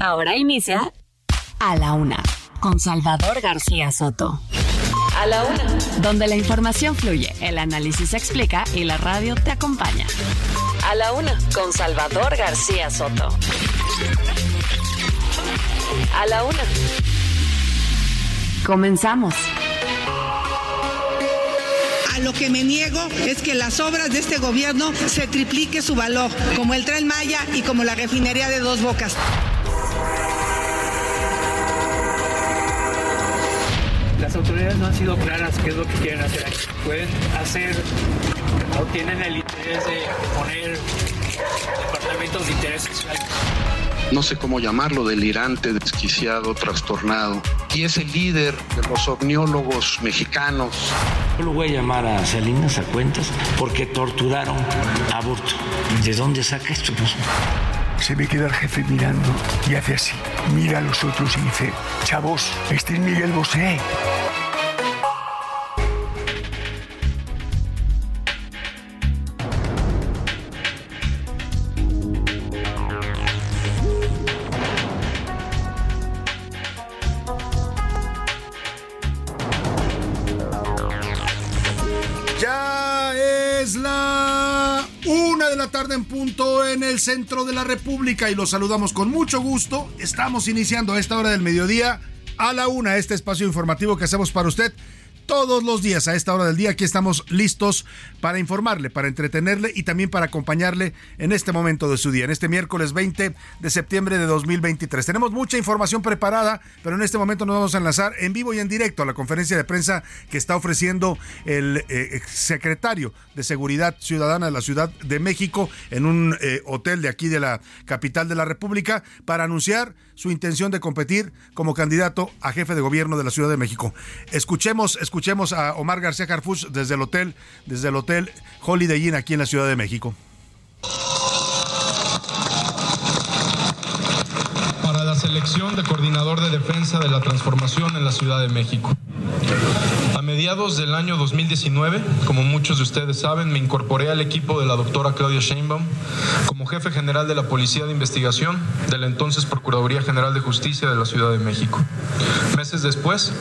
Ahora inicia A la Una con Salvador García Soto. A la Una. Donde la información fluye, el análisis se explica y la radio te acompaña. A la Una con Salvador García Soto. A la Una. Comenzamos. A lo que me niego es que las obras de este gobierno se triplique su valor, como el tren Maya y como la refinería de dos bocas. Las autoridades no han sido claras qué es lo que quieren hacer aquí. Pueden hacer o tienen el interés de poner departamentos de interés social. no sé cómo llamarlo, delirante, desquiciado, trastornado. Y es el líder de los omniólogos mexicanos. Yo lo voy a llamar a Salinas a cuentas porque torturaron a Burto. ¿De dónde saca esto? Pues, Se me queda el jefe mirando y hace así. Mira a los otros y dice, chavos, este es Miguel Bosé. En punto en el centro de la República y los saludamos con mucho gusto. Estamos iniciando a esta hora del mediodía a la una este espacio informativo que hacemos para usted todos los días a esta hora del día. Aquí estamos listos para informarle, para entretenerle y también para acompañarle en este momento de su día, en este miércoles 20 de septiembre de 2023. Tenemos mucha información preparada, pero en este momento nos vamos a enlazar en vivo y en directo a la conferencia de prensa que está ofreciendo el eh, secretario de Seguridad Ciudadana de la Ciudad de México en un eh, hotel de aquí de la capital de la República para anunciar su intención de competir como candidato a jefe de gobierno de la Ciudad de México. Escuchemos, escuchemos a Omar García Harfuch desde el hotel, desde el hotel Holiday Inn aquí en la Ciudad de México. De coordinador de defensa de la transformación en la Ciudad de México. A mediados del año 2019, como muchos de ustedes saben, me incorporé al equipo de la doctora Claudia Sheinbaum como jefe general de la Policía de Investigación de la entonces Procuraduría General de Justicia de la Ciudad de México. Meses después,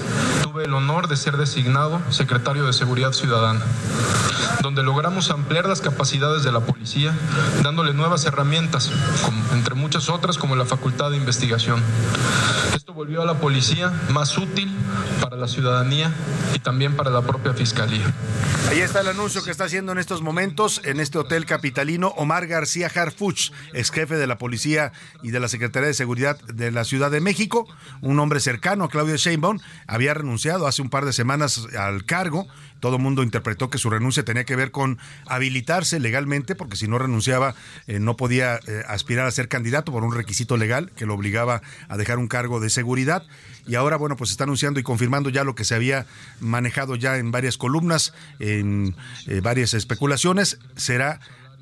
tuve el honor de ser designado secretario de Seguridad Ciudadana, donde logramos ampliar las capacidades de la policía, dándole nuevas herramientas, entre muchas otras como la facultad de investigación. Esto volvió a la policía más útil para la ciudadanía y también para la propia fiscalía. Ahí está el anuncio que está haciendo en estos momentos en este hotel capitalino Omar García Harfuch, ex jefe de la policía y de la Secretaría de Seguridad de la Ciudad de México, un hombre cercano a Claudia Sheinbaum, había renunciado hace un par de semanas al cargo. Todo el mundo interpretó que su renuncia tenía que ver con habilitarse legalmente, porque si no renunciaba eh, no podía eh, aspirar a ser candidato por un requisito legal que lo obligaba a dejar un cargo de seguridad. Y ahora, bueno, pues está anunciando y confirmando ya lo que se había manejado ya en varias columnas, en eh, varias especulaciones. Será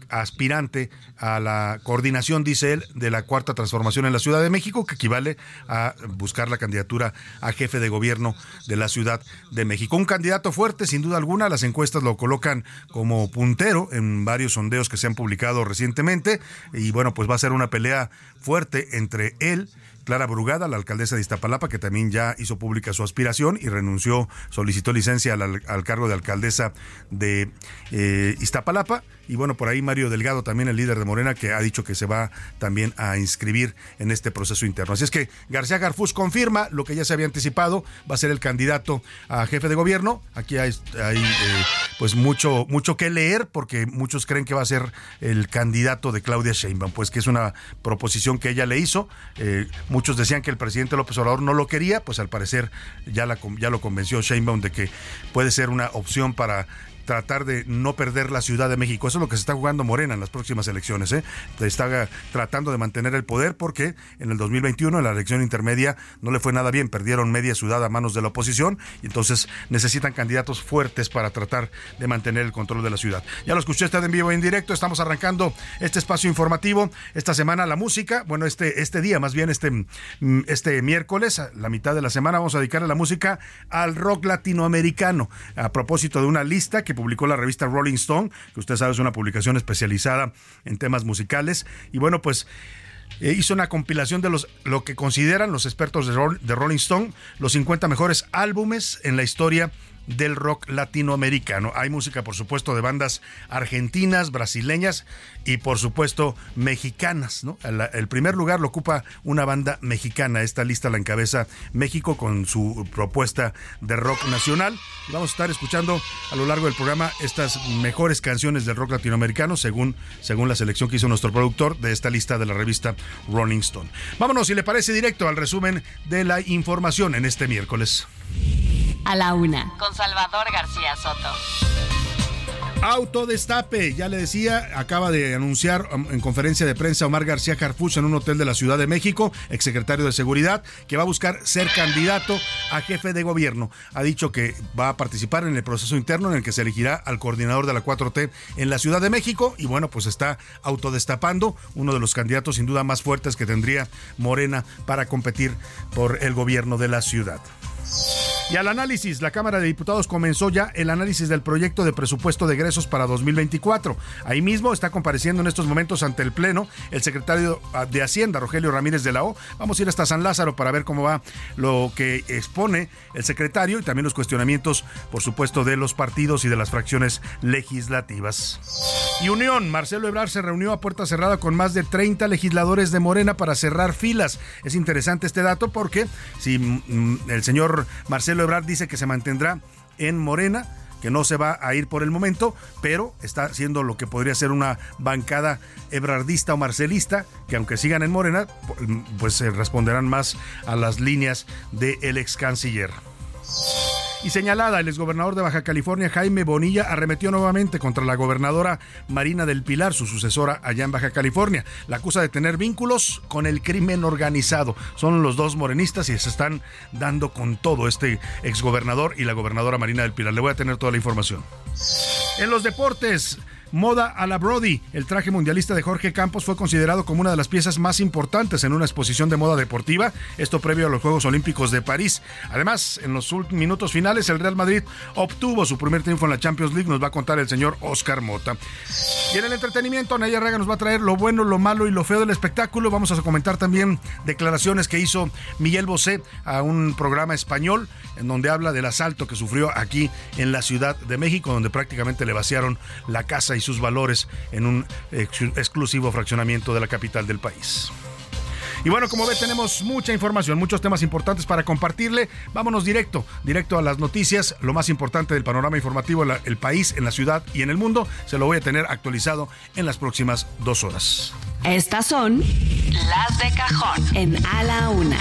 aspirante a la coordinación, dice él, de la cuarta transformación en la Ciudad de México, que equivale a buscar la candidatura a jefe de gobierno de la Ciudad de México. Un candidato fuerte, sin duda alguna, las encuestas lo colocan como puntero en varios sondeos que se han publicado recientemente, y bueno, pues va a ser una pelea fuerte entre él Clara Brugada, la alcaldesa de Iztapalapa, que también ya hizo pública su aspiración y renunció, solicitó licencia al, al cargo de alcaldesa de eh, Iztapalapa. Y bueno, por ahí Mario Delgado, también el líder de Morena, que ha dicho que se va también a inscribir en este proceso interno. Así es que García Garfús confirma lo que ya se había anticipado, va a ser el candidato a jefe de gobierno. Aquí hay, eh, pues mucho, mucho que leer, porque muchos creen que va a ser el candidato de Claudia Sheinbaum, pues que es una proposición que ella le hizo. Eh, muchos decían que el presidente López Obrador no lo quería, pues al parecer ya, la, ya lo convenció Sheinbaum de que puede ser una opción para tratar de no perder la Ciudad de México. Eso es lo que se está jugando Morena en las próximas elecciones. ¿eh? Está tratando de mantener el poder porque en el 2021, en la elección intermedia, no le fue nada bien. Perdieron media ciudad a manos de la oposición y entonces necesitan candidatos fuertes para tratar de mantener el control de la ciudad. Ya lo escuché usted en vivo y en directo. Estamos arrancando este espacio informativo. Esta semana la música, bueno, este, este día, más bien este, mm, este miércoles, la mitad de la semana, vamos a dedicarle la música al rock latinoamericano. A propósito de una lista que publicó la revista Rolling Stone, que usted sabe es una publicación especializada en temas musicales. Y bueno, pues eh, hizo una compilación de los lo que consideran los expertos de, Rolling Stone los 50 mejores álbumes en la historia del rock latinoamericano. Hay música, por supuesto, de bandas argentinas, brasileñas y, por supuesto, mexicanas. El, primer lugar lo ocupa una banda mexicana. Esta lista la encabeza México con su propuesta de rock nacional. Vamos a estar escuchando a lo largo del programa estas mejores canciones del rock latinoamericano, según, según la selección que hizo nuestro productor de esta lista de la revista Rolling Stone. Vámonos, si le parece, directo al resumen de la información en este miércoles. A la una, con Salvador García Soto. Autodestape, ya le decía, acaba de anunciar um, en conferencia de prensa Omar García Carfuch en un hotel de la Ciudad de México, exsecretario de Seguridad, que va a buscar ser candidato a jefe de gobierno. Ha dicho que va a participar en el proceso interno en el que se elegirá al coordinador de la 4T en la Ciudad de México y bueno, pues está autodestapando uno de los candidatos sin duda más fuertes que tendría Morena para competir por el gobierno de la ciudad. Y al análisis, la Cámara de Diputados comenzó ya el análisis del proyecto de presupuesto de egresos para 2024. Ahí mismo está compareciendo en estos momentos ante el Pleno el secretario de Hacienda, Rogelio Ramírez de la O. Vamos a ir hasta San Lázaro para ver cómo va lo que expone el secretario y también los cuestionamientos, por supuesto, de los partidos y de las fracciones legislativas. Y Unión, Marcelo Ebrard se reunió a puerta cerrada con más de 30 legisladores de Morena para cerrar filas. Es interesante este dato porque si mm, el señor Marcelo Marcelo dice que se mantendrá en Morena, que no se va a ir por el momento, pero está haciendo lo que podría ser una bancada ebrardista o marcelista, que aunque sigan en Morena, pues se responderán más a las líneas del ex canciller. Y señalada, el exgobernador de Baja California, Jaime Bonilla, arremetió nuevamente contra la gobernadora Marina del Pilar, su sucesora allá en Baja California. La acusa de tener vínculos con el crimen organizado. Son los dos morenistas y se están dando con todo este exgobernador y la gobernadora Marina del Pilar. Le voy a tener toda la información. En los deportes, Moda a la Brody. El traje mundialista de Jorge Campos fue considerado como una de las piezas más importantes en una exposición de moda deportiva, esto previo a los Juegos Olímpicos de París. Además, en los minutos finales, el Real Madrid obtuvo su primer triunfo en la Champions League, nos va a contar el señor Oscar Mota. Y en el entretenimiento, Naya Raga nos va a traer lo bueno, lo malo y lo feo del espectáculo. Vamos a comentar también declaraciones que hizo Miguel Bosé a un programa español en donde habla del asalto que sufrió aquí en la Ciudad de México, donde prácticamente le vaciaron la casa y sus valores en un exclusivo fraccionamiento de la capital del país. Y bueno, como ve, tenemos mucha información, muchos temas importantes para compartirle. Vámonos directo, directo a las noticias, lo más importante del panorama informativo en el país, en la ciudad y en el mundo. Se lo voy a tener actualizado en las próximas dos horas. Estas son las de cajón en A la Una.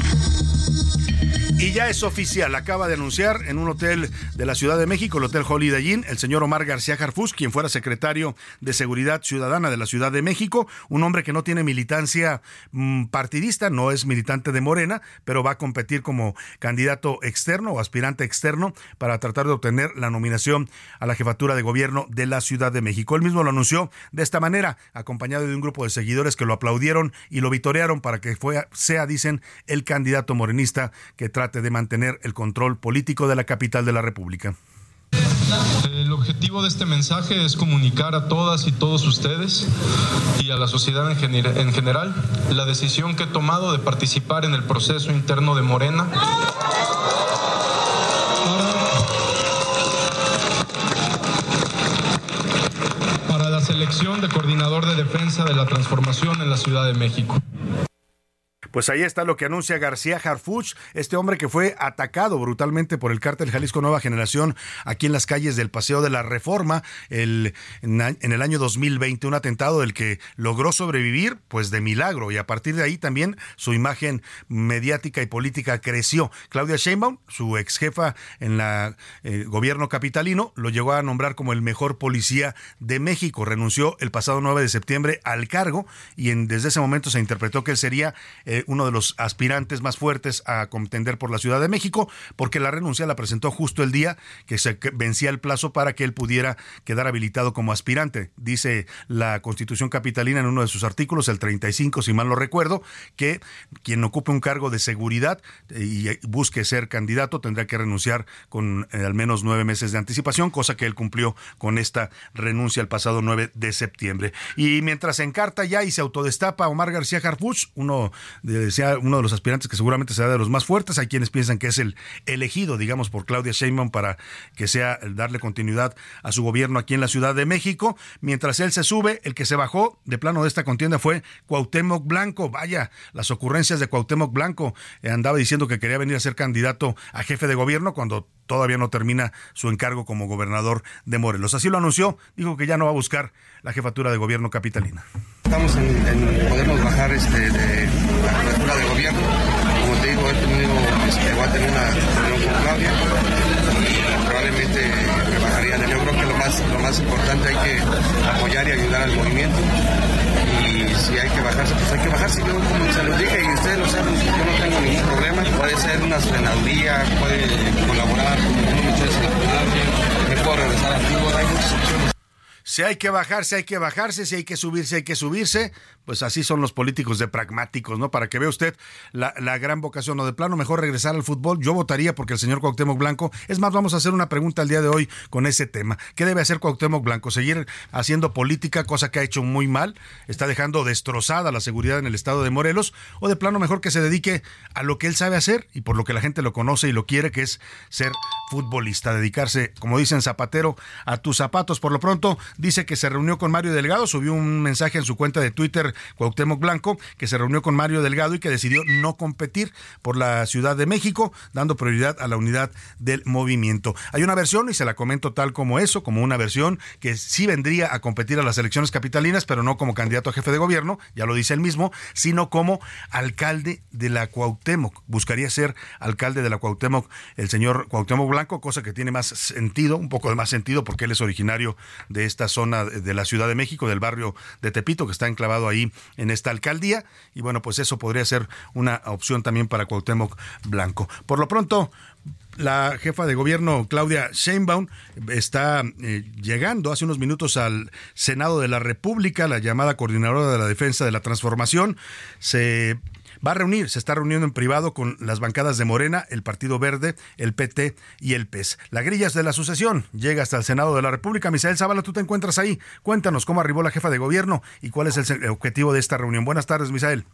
Y ya es oficial, acaba de anunciar en un hotel de la Ciudad de México, el Hotel Holiday Inn, el señor Omar García Jarfus, quien fuera secretario de Seguridad Ciudadana de la Ciudad de México, un hombre que no tiene militancia mm, partidista, no es militante de Morena, pero va a competir como candidato externo o aspirante externo para tratar de obtener la nominación a la jefatura de gobierno de la Ciudad de México. Él mismo lo anunció de esta manera, acompañado de un grupo de seguidores que lo aplaudieron y lo vitorearon para que sea, dicen, el candidato morenista que de mantener el control político de la capital de la República. El objetivo de este mensaje es comunicar a todas y todos ustedes y a la sociedad en, general la decisión que he tomado de participar en el proceso interno de Morena. Para la selección de coordinador de defensa de la transformación en la Ciudad de México. Pues ahí está lo que anuncia García Harfuch, este hombre que fue atacado brutalmente por el cártel Jalisco Nueva Generación aquí en las calles del Paseo de la Reforma el, en, el año 2020, un atentado del que logró sobrevivir pues de milagro y a partir de ahí también su imagen mediática y política creció. Claudia Sheinbaum, su ex jefa en la eh, gobierno capitalino, lo llegó a nombrar como el mejor policía de México. Renunció el pasado 9 de septiembre al cargo y en, desde ese momento se interpretó que él sería eh, uno de los aspirantes más fuertes a contender por la Ciudad de México, porque la renuncia la presentó justo el día que se vencía el plazo para que él pudiera quedar habilitado como aspirante. Dice la Constitución capitalina en uno de sus artículos, el 35, si mal no recuerdo, que quien ocupe un cargo de seguridad eh, y busque ser candidato tendrá que renunciar con eh, al menos nueve meses de anticipación, cosa que él cumplió con esta renuncia el pasado 9 de septiembre. Y mientras se encarta ya y se autodestapa Omar García Harfuch, uno de, uno de los aspirantes que seguramente será de los más fuertes, hay quienes piensan que es el elegido, digamos, por Claudia Sheinbaum para que sea el darle continuidad a su gobierno aquí en la Ciudad de México. Mientras él se sube, el que se bajó de plano de esta contienda fue Cuauhtémoc Blanco. Vaya, las ocurrencias de Cuauhtémoc Blanco. Eh, andaba diciendo que quería venir a ser candidato a jefe de gobierno cuando todavía no termina su encargo como gobernador de Morelos. Así lo anunció, dijo que ya no va a buscar la jefatura de gobierno capitalina. Estamos en, podernos bajar este, de la jefatura de gobierno. Como te digo, he tenido, este, voy a tener una reunión con Claudia y probablemente me bajaría. Yo creo que lo más, lo más importante hay que apoyar y ayudar al movimiento y si hay que bajarse, pues hay que bajarse. Yo, como se los dije, y ustedes lo saben, yo no tengo ningún problema. Puede ser una frenaduría, puede colaborar con muchos me puedo regresar a fútbol. Si hay que bajarse, hay que bajarse, si hay que subirse, hay que subirse pues así son los políticos de pragmáticos, ¿no? Para que vea usted la, gran vocación o de plano mejor regresar al fútbol. Yo votaría porque el señor Cuauhtémoc Blanco, es más, vamos a hacer una pregunta el día de hoy con ese tema. ¿Qué debe hacer Cuauhtémoc Blanco? ¿Seguir haciendo política, cosa que ha hecho muy mal? ¿Está dejando destrozada la seguridad en el estado de Morelos? ¿O de plano mejor que se dedique a lo que él sabe hacer y por lo que la gente lo conoce y lo quiere, que es ser futbolista, dedicarse, como dicen Zapatero, a tus zapatos? Por lo pronto, dice que se reunió con Mario Delgado, subió un mensaje en su cuenta de Twitter Cuauhtémoc Blanco, que se reunió con Mario Delgado y que decidió no competir por la Ciudad de México, dando prioridad a la unidad del movimiento. Hay una versión, y se la comento tal como eso, como una versión que sí vendría a competir a las elecciones capitalinas, pero no como candidato a jefe de gobierno, ya lo dice él mismo, sino como alcalde de la Cuauhtémoc. Buscaría ser alcalde de la Cuauhtémoc el señor Cuauhtémoc Blanco, cosa que tiene más sentido, un poco de más sentido, porque él es originario de esta zona de la Ciudad de México, del barrio de Tepito, que está enclavado ahí en esta alcaldía y bueno, pues eso podría ser una opción también para Cuauhtémoc Blanco. Por lo pronto, la jefa de gobierno Claudia Sheinbaum está eh, llegando hace unos minutos al Senado de la República, la llamada coordinadora de la defensa de la transformación. Se va a reunir, se está reuniendo en privado con las bancadas de Morena, el Partido Verde, el PT y el PES. La grillas de la sucesión llega hasta el Senado de la República. Misael Zavala, tú te encuentras ahí. Cuéntanos cómo arribó la jefa de gobierno y cuál es el objetivo de esta reunión. Buenas tardes, Misael.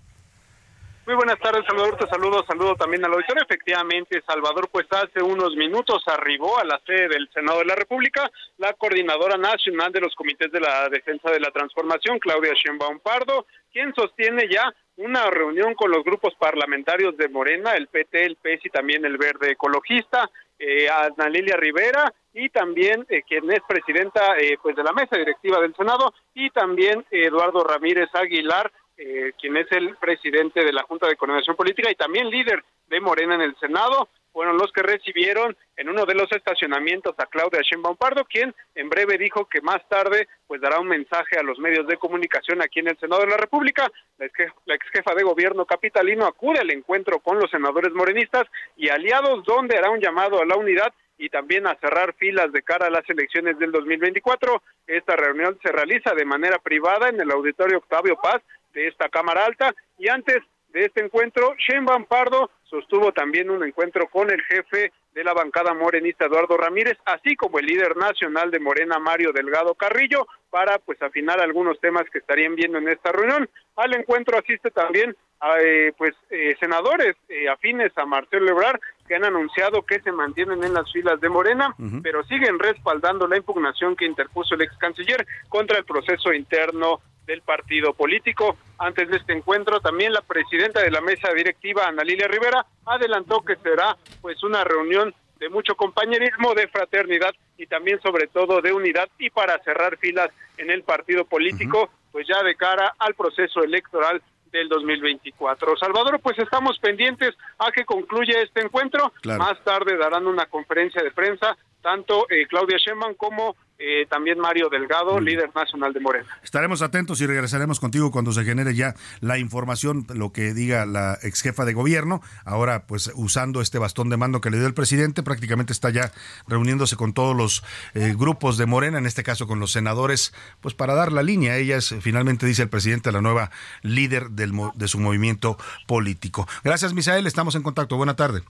Muy buenas tardes, Salvador. Te saludo, saludo también al auditorio. Efectivamente, Salvador, pues hace unos minutos arribó a la sede del Senado de la República la coordinadora nacional de los comités de la defensa de la transformación, Claudia Sheinbaum Pardo, quien sostiene ya una reunión con los grupos parlamentarios de Morena, el PT, el PES y también el Verde Ecologista, eh, Ana Lilia Rivera y también eh, quien es presidenta eh, pues de la mesa directiva del Senado y también Eduardo Ramírez Aguilar, eh, quien es el presidente de la Junta de Coordinación Política y también líder de Morena en el Senado fueron los que recibieron en uno de los estacionamientos a Claudia Sheinbaum Pardo, quien en breve dijo que más tarde pues dará un mensaje a los medios de comunicación aquí en el Senado de la República. La ex, jefa de gobierno capitalino acude al encuentro con los senadores morenistas y aliados donde hará un llamado a la unidad y también a cerrar filas de cara a las elecciones del 2024. Esta reunión se realiza de manera privada en el auditorio Octavio Paz de esta Cámara Alta y antes de este encuentro, Sheinbaum Pardo sostuvo también un encuentro con el jefe de la bancada morenista Eduardo Ramírez, así como el líder nacional de Morena Mario Delgado Carrillo, para pues afinar algunos temas que estarían viendo en esta reunión. Al encuentro asiste también a, eh, pues eh, senadores eh, afines a Marcelo Ebrard que han anunciado que se mantienen en las filas de Morena, pero siguen respaldando la impugnación que interpuso el ex canciller contra el proceso interno del partido político. Antes de este encuentro, también la presidenta de la mesa directiva, Ana Lilia Rivera, adelantó que será pues una reunión de mucho compañerismo, de fraternidad y también sobre todo de unidad y para cerrar filas en el partido político, pues ya de cara al proceso electoral del 2024. Salvador, pues estamos pendientes a que concluya este encuentro. Más tarde darán una conferencia de prensa tanto eh, Claudia Sheinbaum como eh, también Mario Delgado, líder nacional de Morena. Estaremos atentos y regresaremos contigo cuando se genere ya la información, lo que diga la ex jefa de gobierno. Ahora, pues usando este bastón de mando que le dio el presidente, prácticamente está ya reuniéndose con todos los eh, grupos de Morena, en este caso con los senadores, pues para dar la línea. Ella es, finalmente, dice el presidente, la nueva líder del, de su movimiento político. Gracias, Misael. Estamos en contacto. Buena tarde.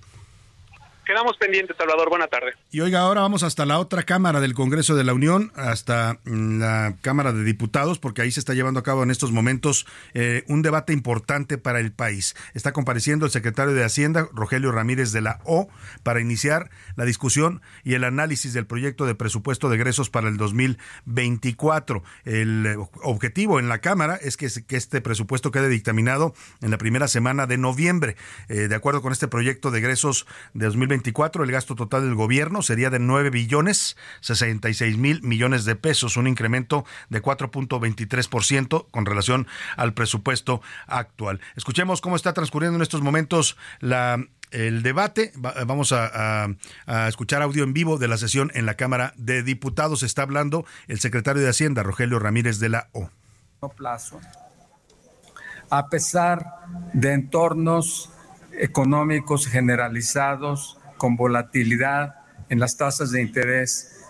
Quedamos pendientes, Salvador. Buena tarde. Y oiga, ahora vamos hasta la otra Cámara del Congreso de la Unión, hasta la Cámara de Diputados, porque ahí se está llevando a cabo en estos momentos eh, un debate importante para el país. Está compareciendo el secretario de Hacienda, Rogelio Ramírez de la O, para iniciar la discusión y el análisis del proyecto de presupuesto de egresos para el 2024. El objetivo en la Cámara es que, que este presupuesto quede dictaminado en la primera semana de noviembre. Eh, de acuerdo con este proyecto de egresos de 2024, el gasto total del gobierno sería de 9 billones 66 mil millones de pesos, un incremento de 4.23% con relación al presupuesto actual. Escuchemos cómo está transcurriendo en estos momentos la el debate. Vamos a, escuchar audio en vivo de la sesión en la Cámara de Diputados. Está hablando el secretario de Hacienda, Rogelio Ramírez de la O. A pesar de entornos económicos generalizados con volatilidad en las tasas de interés.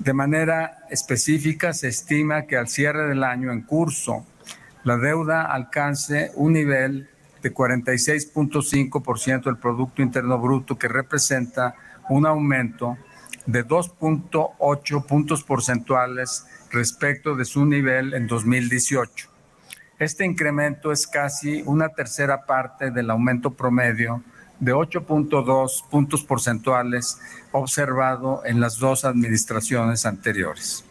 De manera específica, se estima que al cierre del año en curso, la deuda alcance un nivel de 46.5% del Producto Interno Bruto, que representa un aumento de 2.8 puntos porcentuales respecto de su nivel en 2018. Este incremento es casi una tercera parte del aumento promedio de 8.2 puntos porcentuales observado en las dos administraciones anteriores.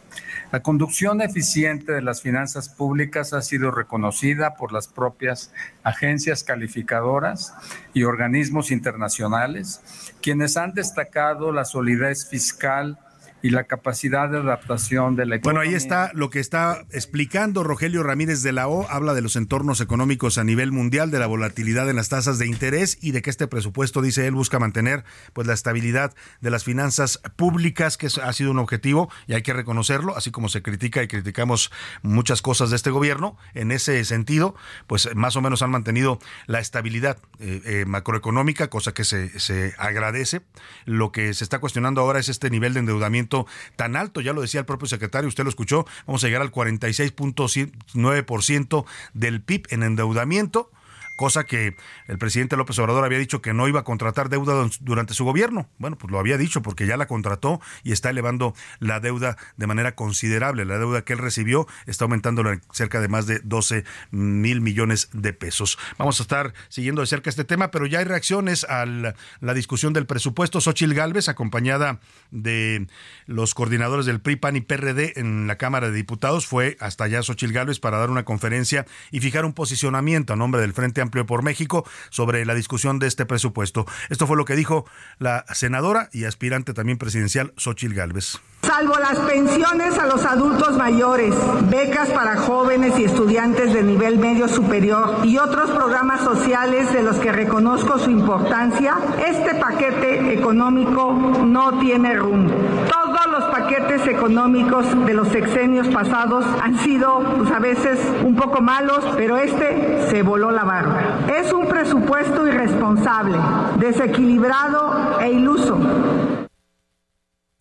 La conducción eficiente de las finanzas públicas ha sido reconocida por las propias agencias calificadoras y organismos internacionales, quienes han destacado la solidez fiscal y la capacidad de adaptación de la economía. Bueno, ahí está lo que está explicando Rogelio Ramírez de la O, habla de los entornos económicos a nivel mundial, de la volatilidad en las tasas de interés y de que este presupuesto, dice él, busca mantener pues la estabilidad de las finanzas públicas, que ha sido un objetivo y hay que reconocerlo, así como se critica y criticamos muchas cosas de este gobierno, en ese sentido, pues más o menos han mantenido la estabilidad eh, eh, macroeconómica, cosa que se, se agradece. Lo que se está cuestionando ahora es este nivel de endeudamiento tan alto, ya lo decía el propio secretario, usted lo escuchó, vamos a llegar al 46.9% del PIB en endeudamiento cosa que el presidente López Obrador había dicho que no iba a contratar deuda durante su gobierno. Bueno, pues lo había dicho porque ya la contrató y está elevando la deuda de manera considerable. La deuda que él recibió está aumentando cerca de más de 12 mil millones de pesos. Vamos a estar siguiendo de cerca este tema, pero ya hay reacciones a la, discusión del presupuesto. Xochil Gálvez, acompañada de los coordinadores del PRI, PAN y PRD en la Cámara de Diputados, fue hasta allá Xochil Gálvez para dar una conferencia y fijar un posicionamiento a nombre del Frente Amplio por México sobre la discusión de este presupuesto. Esto fue lo que dijo la senadora y aspirante también presidencial Xochil Gálvez. Salvo las pensiones a los adultos mayores, becas para jóvenes y estudiantes de nivel medio superior y otros programas sociales de los que reconozco su importancia, este paquete económico no tiene rumbo. Todos los paquetes económicos de los sexenios pasados han sido, pues a veces, un poco malos, pero este se voló la barra. Es un presupuesto irresponsable, desequilibrado e iluso.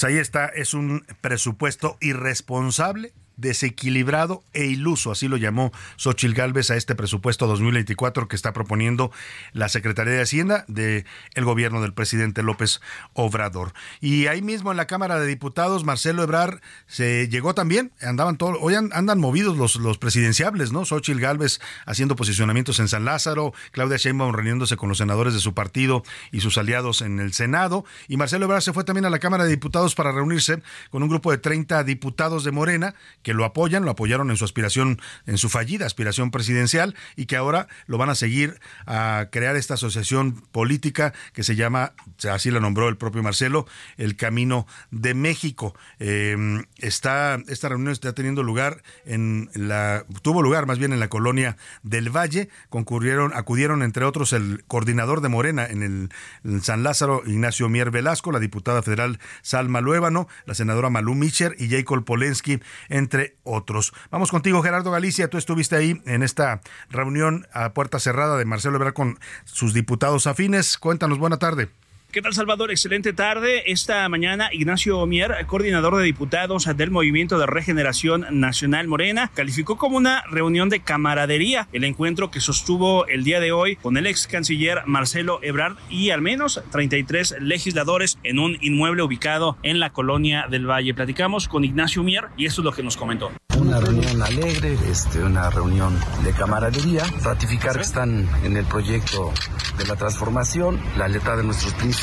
Ahí está, es un presupuesto irresponsable, desequilibrado e iluso, así lo llamó Xochil Gálvez a este presupuesto 2024 que está proponiendo la Secretaría de Hacienda del el gobierno del presidente López Obrador. Y ahí mismo en la Cámara de Diputados, Marcelo Ebrar se llegó también, andaban todos, hoy andan movidos los, los presidenciables, ¿no? Xochil Gálvez haciendo posicionamientos en San Lázaro, Claudia Sheinbaum reuniéndose con los senadores de su partido y sus aliados en el Senado, y Marcelo Ebrar se fue también a la Cámara de Diputados para reunirse con un grupo de 30 diputados de Morena que lo apoyan, lo apoyaron en su aspiración, en su fallida aspiración presidencial y que ahora lo van a seguir a crear esta asociación política que se llama, así la nombró el propio Marcelo, el Camino de México. Eh, está, esta reunión está teniendo lugar en la, tuvo lugar más bien en la colonia del Valle, concurrieron, acudieron entre otros el coordinador de Morena en el San Lázaro, Ignacio Mier Velasco, la diputada federal Salma Luébano, la senadora Malú Micher y Jacob Polensky, entre otros. Vamos contigo, Gerardo Galicia. Tú estuviste ahí en esta reunión a puerta cerrada de Marcelo Ebrard con sus diputados afines. Cuéntanos, buena tarde. ¿Qué tal, Salvador? Excelente tarde. Esta mañana, Ignacio Mier, coordinador de diputados del Movimiento de Regeneración Nacional Morena, calificó como una reunión de camaradería el encuentro que sostuvo el día de hoy con el ex canciller Marcelo Ebrard y al menos 33 legisladores en un inmueble ubicado en la colonia del Valle. Platicamos con Ignacio Mier y esto es lo que nos comentó. Una reunión alegre, este, una reunión de camaradería, ratificar que están en el proyecto de la transformación, la letra de nuestros principios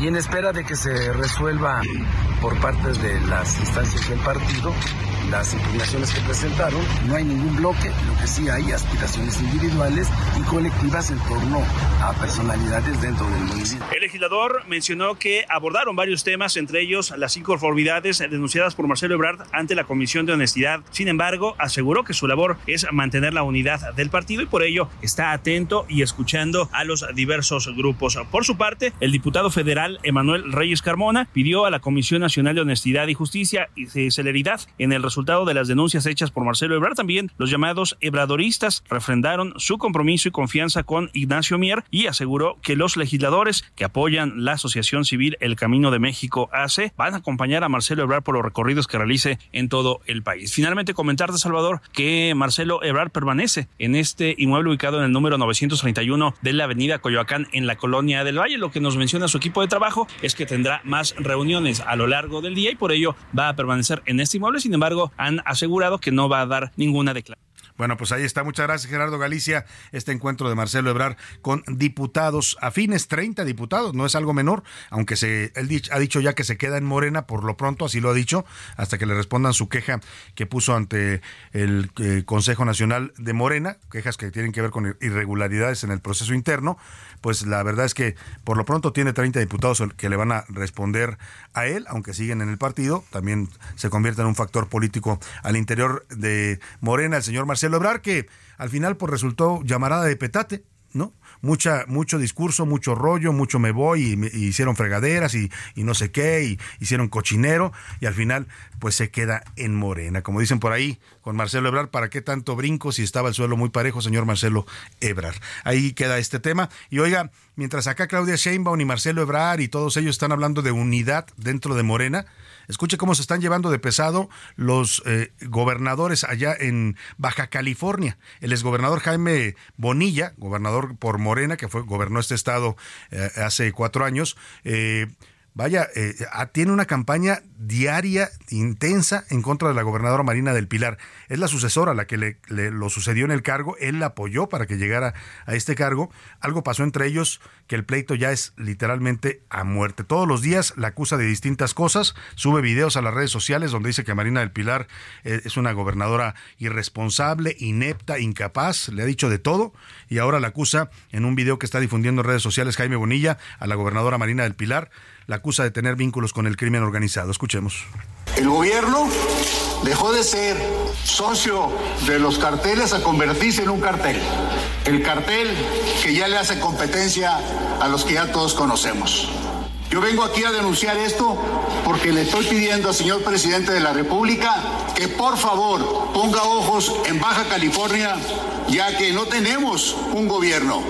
y en espera de que se resuelva por parte de las instancias del partido las impugnaciones que presentaron. No hay ningún bloque, lo que sí hay aspiraciones individuales y colectivas en torno a personalidades dentro del municipio. El legislador mencionó que abordaron varios temas, entre ellos las inconformidades denunciadas por Marcelo Ebrard ante la Comisión de Honestidad. Sin embargo, aseguró que su labor es mantener la unidad del partido y por ello está atento y escuchando a los diversos grupos. Por su parte, el diputado federal Emanuel Reyes Carmona pidió a la Comisión Nacional de Honestidad y Justicia y celeridad en el resultado de las denuncias hechas por Marcelo Ebrard. También los llamados ebradoristas refrendaron su compromiso y confianza con Ignacio Mier y aseguró que los legisladores que apoyan la Asociación Civil El Camino de México AC van a acompañar a Marcelo Ebrard por los recorridos que realice en todo el país. Finalmente, comentarte, Salvador, que Marcelo Ebrard permanece en este inmueble ubicado en el número 931 de la avenida Coyoacán en la colonia del Valle, lo que nos menciona su equipo de trabajo es que tendrá más reuniones a lo largo del día y por ello va a permanecer en este inmueble. Sin embargo, han asegurado que no va a dar ninguna declaración. Bueno, pues ahí está. Muchas gracias, Gerardo Galicia. Este encuentro de Marcelo Ebrar con diputados afines, 30 diputados, no es algo menor, aunque se, él ha dicho ya que se queda en Morena por lo pronto, así lo ha dicho, hasta que le respondan su queja que puso ante el eh, Consejo Nacional de Morena, quejas que tienen que ver con irregularidades en el proceso interno pues la verdad es que por lo pronto tiene 30 diputados que le van a responder a él, aunque siguen en el partido, también se convierte en un factor político al interior de Morena, el señor Marcelo Ebrar, que al final pues resultó llamarada de petate, ¿no? mucha, mucho discurso, mucho rollo, mucho me voy y, hicieron fregaderas y, no sé qué, y hicieron cochinero y al final pues se queda en Morena. Como dicen por ahí con Marcelo Ebrar, ¿para qué tanto brinco si estaba el suelo muy parejo, señor Marcelo Ebrar? Ahí queda este tema. Y oiga, mientras acá Claudia Sheinbaum y Marcelo Ebrar y todos ellos están hablando de unidad dentro de Morena, Escuche cómo se están llevando de pesado los eh, gobernadores allá en Baja California. El exgobernador Jaime Bonilla, gobernador por Morena, que fue gobernó este estado eh, hace cuatro años, eh, vaya, eh, tiene una campaña diaria, intensa, en contra de la gobernadora Marina del Pilar. Es la sucesora la que le, lo sucedió en el cargo, él la apoyó para que llegara a este cargo. Algo pasó entre ellos que el pleito ya es literalmente a muerte. Todos los días la acusa de distintas cosas, sube videos a las redes sociales donde dice que Marina del Pilar eh, es una gobernadora irresponsable, inepta, incapaz, le ha dicho de todo y ahora la acusa en un video que está difundiendo en redes sociales Jaime Bonilla a la gobernadora Marina del Pilar la acusa de tener vínculos con el crimen organizado. Escuchemos. El gobierno dejó de ser socio de los carteles a convertirse en un cartel. El cartel que ya le hace competencia a los que ya todos conocemos. Yo vengo aquí a denunciar esto porque le estoy pidiendo al señor presidente de la República que por favor ponga ojos en Baja California, ya que no tenemos un gobierno.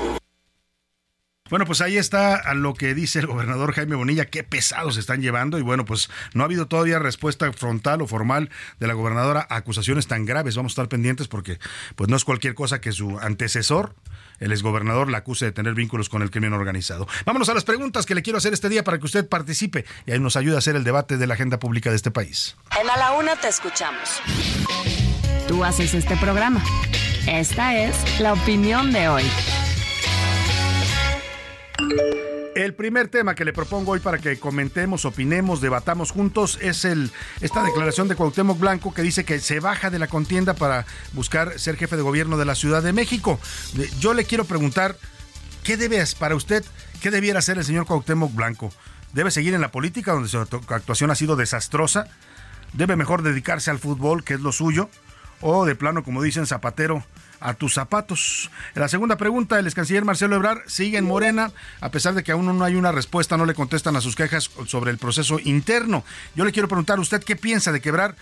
Bueno, pues ahí está a lo que dice el gobernador Jaime Bonilla, qué pesados se están llevando y bueno, pues no ha habido todavía respuesta frontal o formal de la gobernadora a acusaciones tan graves. Vamos a estar pendientes porque pues no es cualquier cosa que su antecesor, el exgobernador, la acuse de tener vínculos con el crimen organizado. Vámonos a las preguntas que le quiero hacer este día para que usted participe y ahí nos ayude a hacer el debate de la agenda pública de este país. En A la Una te escuchamos. Tú haces este programa. Esta es la opinión de hoy. El primer tema que le propongo hoy para que comentemos, opinemos, debatamos juntos es el esta declaración de Cuauhtémoc Blanco que dice que se baja de la contienda para buscar ser jefe de gobierno de la Ciudad de México. Yo le quiero preguntar, ¿qué debe para usted, qué debiera hacer el señor Cuauhtémoc Blanco? ¿Debe seguir en la política donde su actuación ha sido desastrosa? ¿Debe mejor dedicarse al fútbol, que es lo suyo? ¿O de plano, como dicen Zapatero, a tus zapatos. La segunda pregunta, el ex canciller Marcelo Ebrard sigue en Morena, a pesar de que aún no hay una respuesta, no le contestan a sus quejas sobre el proceso interno. Yo le quiero preguntar, ¿usted qué piensa de que Ebrard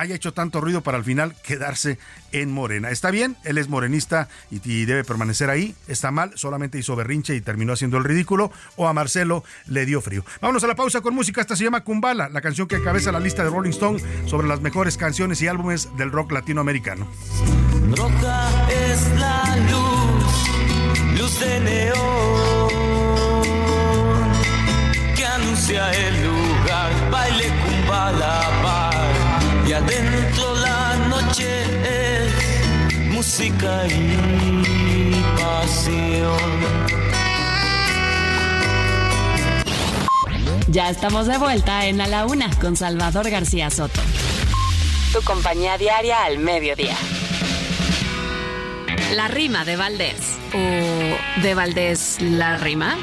haya hecho tanto ruido para al final quedarse en Morena. ¿Está bien? Él es morenista y, debe permanecer ahí. ¿Está mal? Solamente hizo berrinche y terminó haciendo el ridículo. ¿O a Marcelo le dio frío? Vámonos a la pausa con música. Esta se llama Kumbala, la canción que encabeza la lista de Rolling Stone sobre las mejores canciones y álbumes del rock latinoamericano. Roja es la luz, luz de neón, que anuncia el lugar, baile cumbala bar, y adentro la noche es música y pasión. Ya estamos de vuelta en A la Una con Salvador García Soto. Tu compañía diaria al mediodía. La rima de Valdés. ¿O de Valdés la rima?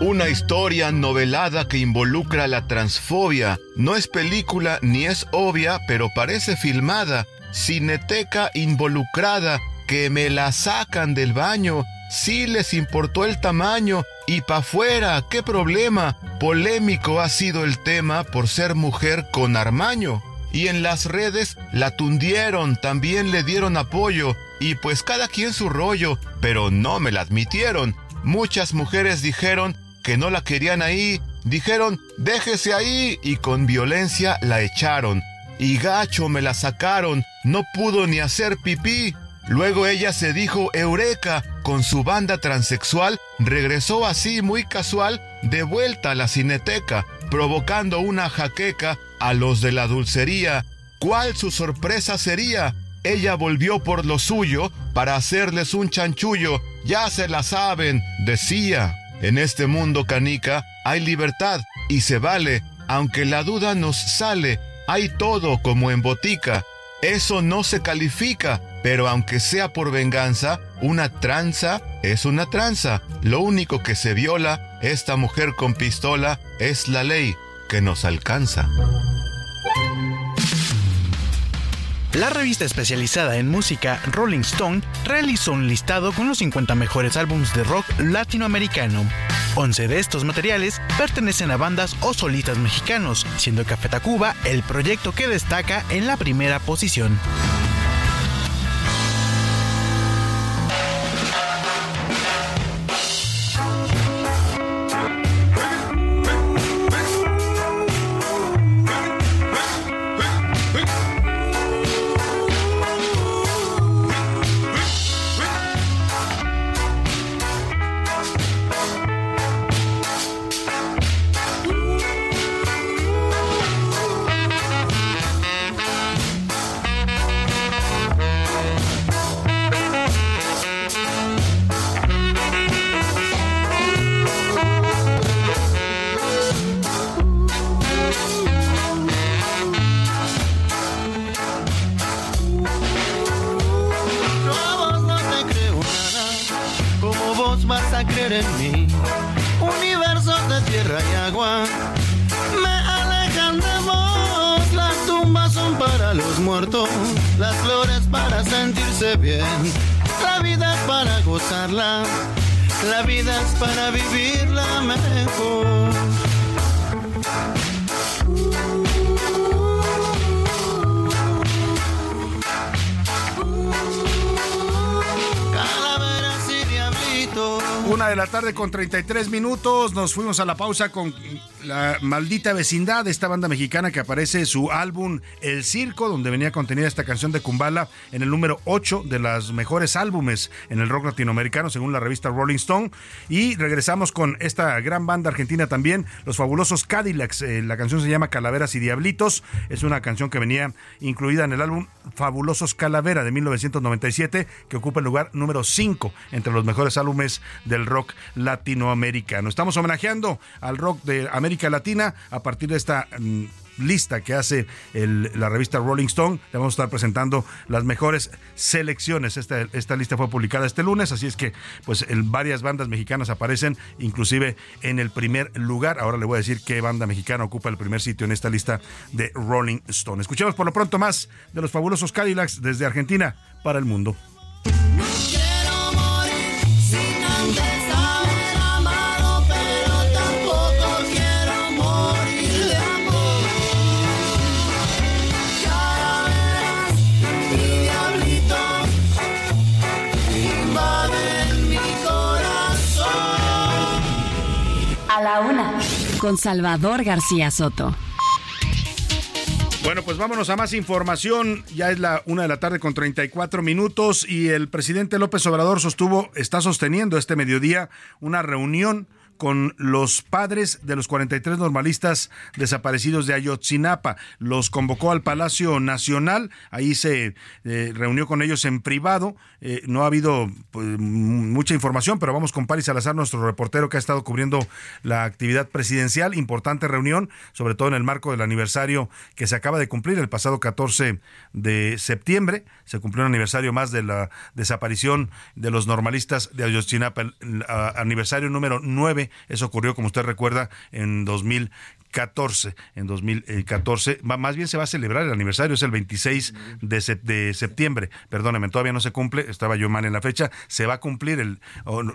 Una historia novelada que involucra la transfobia. No es película ni es obvia, pero parece filmada. Cineteca involucrada, que me la sacan del baño. Sí les importó el tamaño. Y pa' fuera, ¿qué problema? Polémico ha sido el tema por ser mujer con armaño y en las redes la tundieron, también le dieron apoyo, y pues cada quien su rollo, pero no me la admitieron. Muchas mujeres dijeron que no la querían ahí, dijeron déjese ahí y con violencia la echaron. Y gacho me la sacaron, no pudo ni hacer pipí. Luego ella se dijo Eureka, con su banda transexual, regresó así muy casual de vuelta a la cineteca, provocando una jaqueca a los de la dulcería. ¿Cuál su sorpresa sería? Ella volvió por lo suyo para hacerles un chanchullo. Ya se la saben, decía. En este mundo canica hay libertad y se vale, aunque la duda nos sale. Hay todo como en botica. Eso no se califica, pero aunque sea por venganza, una tranza es una tranza. Lo único que se viola, esta mujer con pistola, es la ley que nos alcanza. La revista especializada en música Rolling Stone realizó un listado con los 50 mejores álbumes de rock latinoamericano. 11 de estos materiales pertenecen a bandas o solistas mexicanos, siendo Café Tacuba el proyecto que destaca en la primera posición. De la tarde con 33 minutos. Nos fuimos a la pausa con la maldita vecindad de esta banda mexicana que aparece su álbum El Circo, donde venía contenida esta canción de Kumbala en el número 8 de los mejores álbumes en el rock latinoamericano, según la revista Rolling Stone. Y regresamos con esta gran banda argentina también, los fabulosos Cadillacs. Eh, la canción se llama Calaveras y Diablitos. Es una canción que venía incluida en el álbum Fabulosos Calavera de 1997, que ocupa el lugar número 5 entre los mejores álbumes del rock latinoamericano. Estamos homenajeando al rock de América Latina a partir de esta mm, lista que hace la revista Rolling Stone. Le vamos a estar presentando las mejores selecciones. Esta, lista fue publicada este lunes, así es que pues varias bandas mexicanas aparecen, inclusive en el primer lugar. Ahora le voy a decir qué banda mexicana ocupa el primer sitio en esta lista de Rolling Stone. Escuchemos por lo pronto más de los fabulosos Cadillacs desde Argentina para el mundo. Con Salvador García Soto. Bueno, pues vámonos a más información. Ya es la una de la tarde con 34 minutos y el presidente López Obrador sostuvo, está sosteniendo este mediodía una reunión con los padres de los 43 normalistas desaparecidos de Ayotzinapa. Los convocó al Palacio Nacional, ahí se eh, reunió con ellos en privado. Eh, no ha habido pues, mucha información, pero vamos con Paris Salazar, nuestro reportero que ha estado cubriendo la actividad presidencial. Importante reunión, sobre todo en el marco del aniversario que se acaba de cumplir el pasado 14 de septiembre. Se cumplió un aniversario más de la desaparición de los normalistas de Ayotzinapa, el aniversario número 9 eso ocurrió, como usted recuerda, en 2000 14, en 2014. Más bien se va a celebrar el aniversario, es el 26 de, septiembre. Perdóneme, todavía no se cumple, estaba yo mal en la fecha. Se va a cumplir el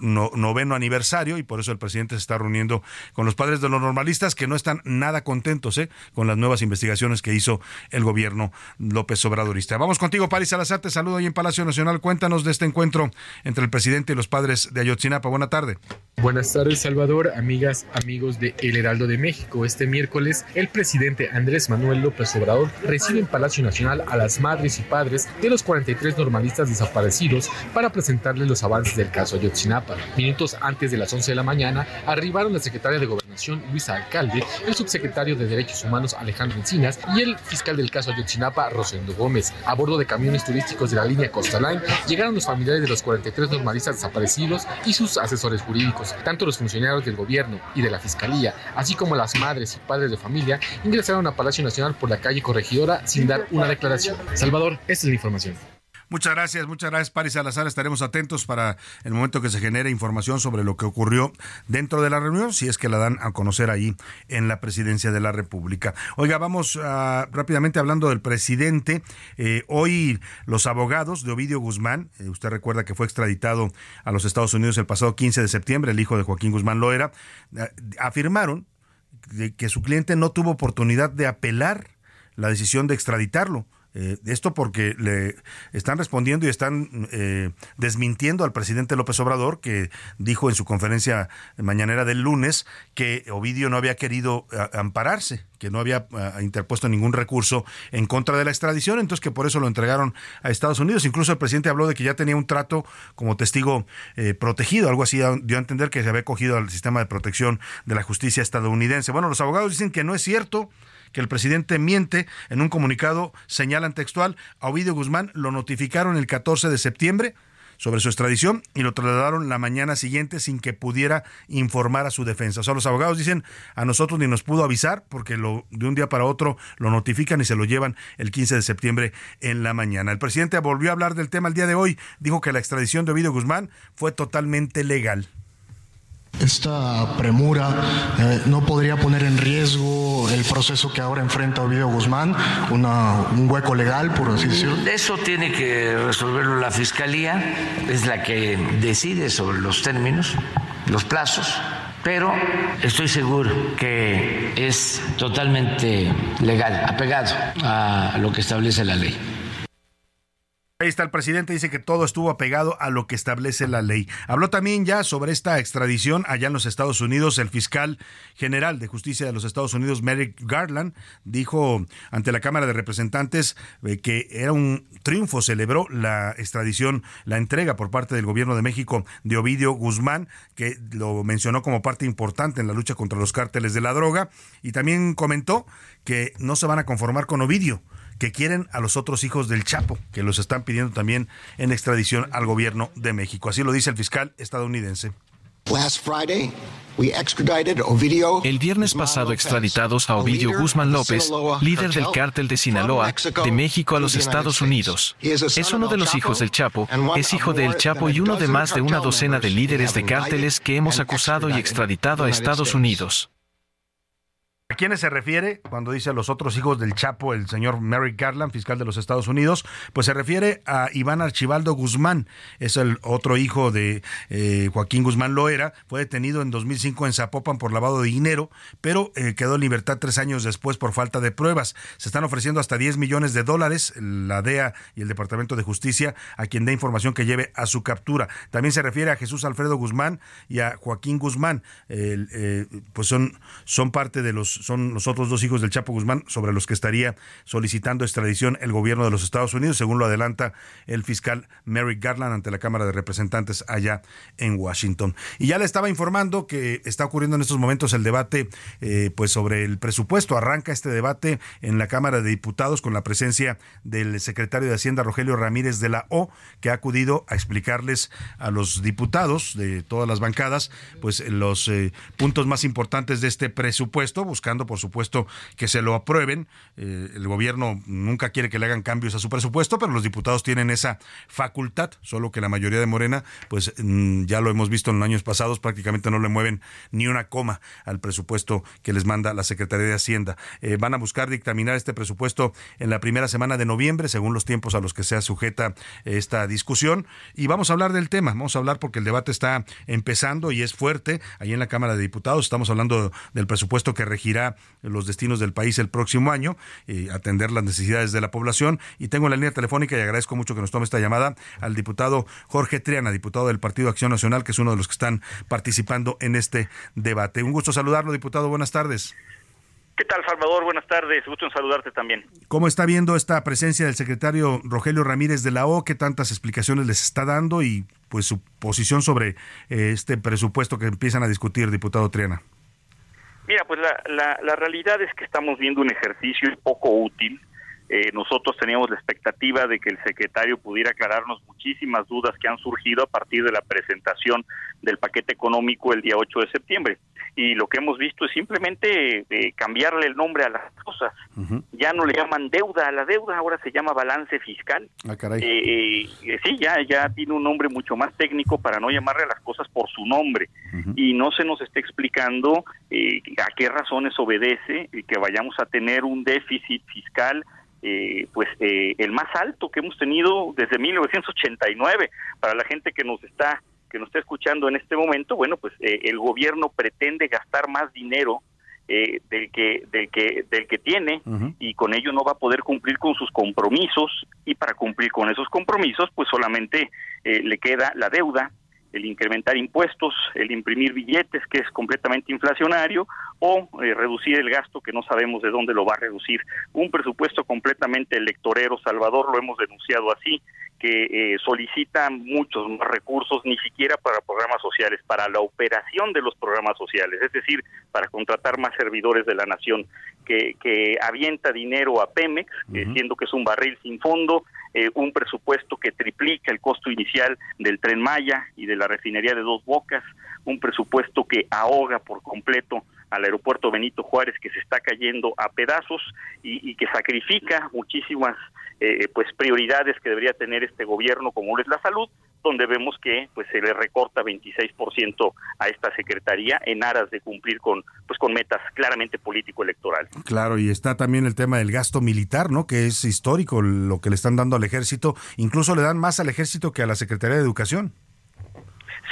noveno aniversario y por eso el presidente se está reuniendo con los padres de los normalistas que no están nada contentos ¿eh? con las nuevas investigaciones que hizo el gobierno López Obradorista. Vamos contigo, Paris Salazar, te saludo ahí en Palacio Nacional. Cuéntanos de este encuentro entre el presidente y los padres de Ayotzinapa. Buena tarde. Buenas tardes, Salvador, amigas, amigos de El Heraldo de México. Este miércoles, el presidente Andrés Manuel López Obrador recibe en Palacio Nacional a las madres y padres de los 43 normalistas desaparecidos para presentarles los avances del caso Ayotzinapa. Minutos antes de las 11 de la mañana, arribaron la secretaria de Gobernación, Luisa Alcalde, el subsecretario de Derechos Humanos, Alejandro Encinas, y el fiscal del caso Ayotzinapa, Rosendo Gómez. A bordo de camiones turísticos de la línea Costa Line, llegaron los familiares de los 43 normalistas desaparecidos y sus asesores jurídicos tanto los funcionarios del gobierno y de la fiscalía, así como las madres y padres de familia, ingresaron a Palacio Nacional por la calle Corregidora sin dar una declaración. Salvador, esta es la información. Muchas gracias, muchas gracias, Paris Salazar. Estaremos atentos para el momento que se genere información sobre lo que ocurrió dentro de la reunión, si es que la dan a conocer ahí en la presidencia de la República. Oiga, vamos ah, rápidamente hablando del presidente. Eh, hoy los abogados de Ovidio Guzmán, eh, usted recuerda que fue extraditado a los Estados Unidos el pasado 15 de septiembre, el hijo de Joaquín Guzmán lo era, ah, afirmaron que su cliente no tuvo oportunidad de apelar la decisión de extraditarlo eh, esto porque le están respondiendo y están eh, desmintiendo al presidente López Obrador, que dijo en su conferencia mañanera del lunes que Ovidio no había querido ampararse, que no había interpuesto ningún recurso en contra de la extradición, entonces que por eso lo entregaron a Estados Unidos. Incluso el presidente habló de que ya tenía un trato como testigo eh, protegido, algo así dio a entender que se había cogido al sistema de protección de la justicia estadounidense. Bueno, los abogados dicen que no es cierto que el presidente miente. En un comunicado señalan textual, a Ovidio Guzmán lo notificaron el 14 de septiembre sobre su extradición y lo trasladaron la mañana siguiente sin que pudiera informar a su defensa. O sea, los abogados dicen, a nosotros ni nos pudo avisar porque lo, de un día para otro lo notifican y se lo llevan el 15 de septiembre en la mañana. El presidente volvió a hablar del tema el día de hoy, dijo que la extradición de Ovidio Guzmán fue totalmente legal. Esta premura eh, no podría poner en riesgo el proceso que ahora enfrenta Ovidio Guzmán, un hueco legal, por así decirlo. Eso tiene que resolverlo la Fiscalía, es la que decide sobre los términos, los plazos, pero estoy seguro que es totalmente legal, apegado a lo que establece la ley. Ahí está el presidente, dice que todo estuvo apegado a lo que establece la ley. Habló también ya sobre esta extradición allá en los Estados Unidos. El fiscal general de justicia de los Estados Unidos, Merrick Garland, dijo ante la Cámara de Representantes eh, que era un triunfo, celebró la extradición, la entrega por parte del gobierno de México de Ovidio Guzmán, que lo mencionó como parte importante en la lucha contra los cárteles de la droga, y también comentó que no se van a conformar con Ovidio que quieren a los otros hijos del Chapo, que los están pidiendo también en extradición al gobierno de México. Así lo dice el fiscal estadounidense. El viernes pasado extraditados a Ovidio Guzmán López, líder del cártel de Sinaloa, de México a los Estados Unidos. Es uno de los hijos del Chapo, es hijo del Chapo y uno de más de una docena de líderes de cárteles que hemos acusado y extraditado a Estados Unidos. ¿A quiénes se refiere cuando dice los otros hijos del Chapo, el señor Merrick Garland, fiscal de los Estados Unidos? Pues se refiere a Iván Archibaldo Guzmán, es el otro hijo de eh, Joaquín Guzmán Loera, fue detenido en 2005 en Zapopan por lavado de dinero, pero eh, quedó en libertad tres años después por falta de pruebas. Se están ofreciendo hasta 10 millones de dólares, la DEA y el Departamento de Justicia, a quien dé información que lleve a su captura. También se refiere a Jesús Alfredo Guzmán y a Joaquín Guzmán, eh, pues son, son parte de los son los otros dos hijos del Chapo Guzmán sobre los que estaría solicitando extradición el gobierno de los Estados Unidos, según lo adelanta el fiscal Merrick Garland ante la Cámara de Representantes allá en Washington. Y ya le estaba informando que está ocurriendo en estos momentos el debate eh, pues sobre el presupuesto. Arranca este debate en la Cámara de Diputados con la presencia del secretario de Hacienda Rogelio Ramírez de la O, que ha acudido a explicarles a los diputados de todas las bancadas pues los eh, puntos más importantes de este presupuesto, buscando, por supuesto, que se lo aprueben. Eh, el gobierno nunca quiere que le hagan cambios a su presupuesto, pero los diputados tienen esa facultad, solo que la mayoría de Morena, pues mm, ya lo hemos visto en años pasados, prácticamente no le mueven ni una coma al presupuesto que les manda la Secretaría de Hacienda. Eh, van a buscar dictaminar este presupuesto en la primera semana de noviembre, según los tiempos a los que sea sujeta esta discusión. Y vamos a hablar del tema, vamos a hablar porque el debate está empezando y es fuerte ahí en la Cámara de Diputados. Estamos hablando del presupuesto que regirá los destinos del país el próximo año, y atender las necesidades de la población. Y tengo la línea telefónica y agradezco mucho que nos tome esta llamada al diputado Jorge Triana, diputado del Partido Acción Nacional, que es uno de los que están participando en este debate. Un gusto saludarlo, diputado. Buenas tardes. ¿Qué tal, Salvador? Buenas tardes. Gusto en saludarte también. ¿Cómo está viendo esta presencia del secretario Rogelio Ramírez de la O? ¿Qué tantas explicaciones les está dando y pues su posición sobre eh, este presupuesto que empiezan a discutir, diputado Triana? Mira, pues la, la, la, realidad es que estamos viendo un ejercicio poco útil. Eh, nosotros teníamos la expectativa de que el secretario pudiera aclararnos muchísimas dudas que han surgido a partir de la presentación del paquete económico el día 8 de septiembre y lo que hemos visto es simplemente eh, cambiarle el nombre a las cosas. Ya no le llaman deuda a la deuda, ahora se llama balance fiscal. Ah, caray. Eh, eh, sí, ya, ya tiene un nombre mucho más técnico para no llamarle a las cosas por su nombre. Y no se nos está explicando a qué razones obedece que vayamos a tener un déficit fiscal pues el más alto que hemos tenido desde 1989 para la gente que nos está que nos está escuchando en este momento, bueno, pues eh, el gobierno pretende gastar más dinero eh, del que del que del que tiene y con ello no va a poder cumplir con sus compromisos. Y para cumplir con esos compromisos pues solamente eh, le queda la deuda el incrementar impuestos, el imprimir billetes, que es completamente inflacionario, o reducir el gasto que no sabemos de dónde lo va a reducir. Un presupuesto completamente electorero, Salvador, lo hemos denunciado así, que eh, solicitan muchos más recursos, ni siquiera para programas sociales, para la operación de los programas sociales, es decir, para contratar más servidores de la nación, que, que avienta dinero a Pemex, siendo que es un barril sin fondo, eh, un presupuesto que triplica el costo inicial del tren Maya y de la refinería de Dos Bocas, un presupuesto que ahoga por completo al aeropuerto Benito Juárez que se está cayendo a pedazos y, y que sacrifica muchísimas eh, pues prioridades que debería tener este gobierno como es la salud donde vemos que pues se le recorta 26% a esta secretaría en aras de cumplir con pues con metas claramente político electoral. Claro, y está también el tema del gasto militar, ¿no? Que es histórico lo que le están dando al ejército, incluso le dan más al ejército que a la Secretaría de Educación.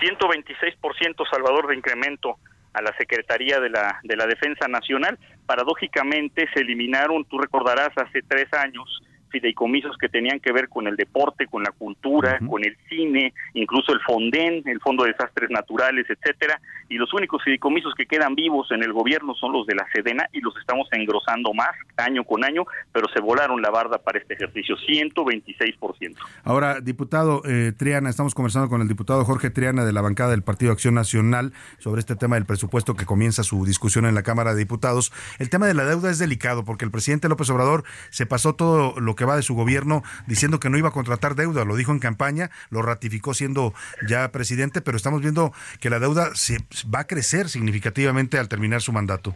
126% Salvador de incremento a la Secretaría de la de la Defensa Nacional. Paradójicamente se eliminaron, tú recordarás, hace tres años fideicomisos que tenían que ver con el deporte, con la cultura, con el cine, incluso el Fonden, el Fondo de Desastres Naturales, etcétera, y los únicos fideicomisos que quedan vivos en el gobierno son los de la Sedena y los estamos engrosando más año con año, pero se volaron la barda para este ejercicio, 126%. Ahora, diputado eh, Triana, estamos conversando con el diputado Jorge Triana de la bancada del Partido Acción Nacional sobre este tema del presupuesto que comienza su discusión en la Cámara de Diputados. El tema de la deuda es delicado porque el presidente López Obrador se pasó todo lo que va de su gobierno diciendo que no iba a contratar deuda, lo dijo en campaña, lo ratificó siendo ya presidente, pero estamos viendo que la deuda se va a crecer significativamente al terminar su mandato.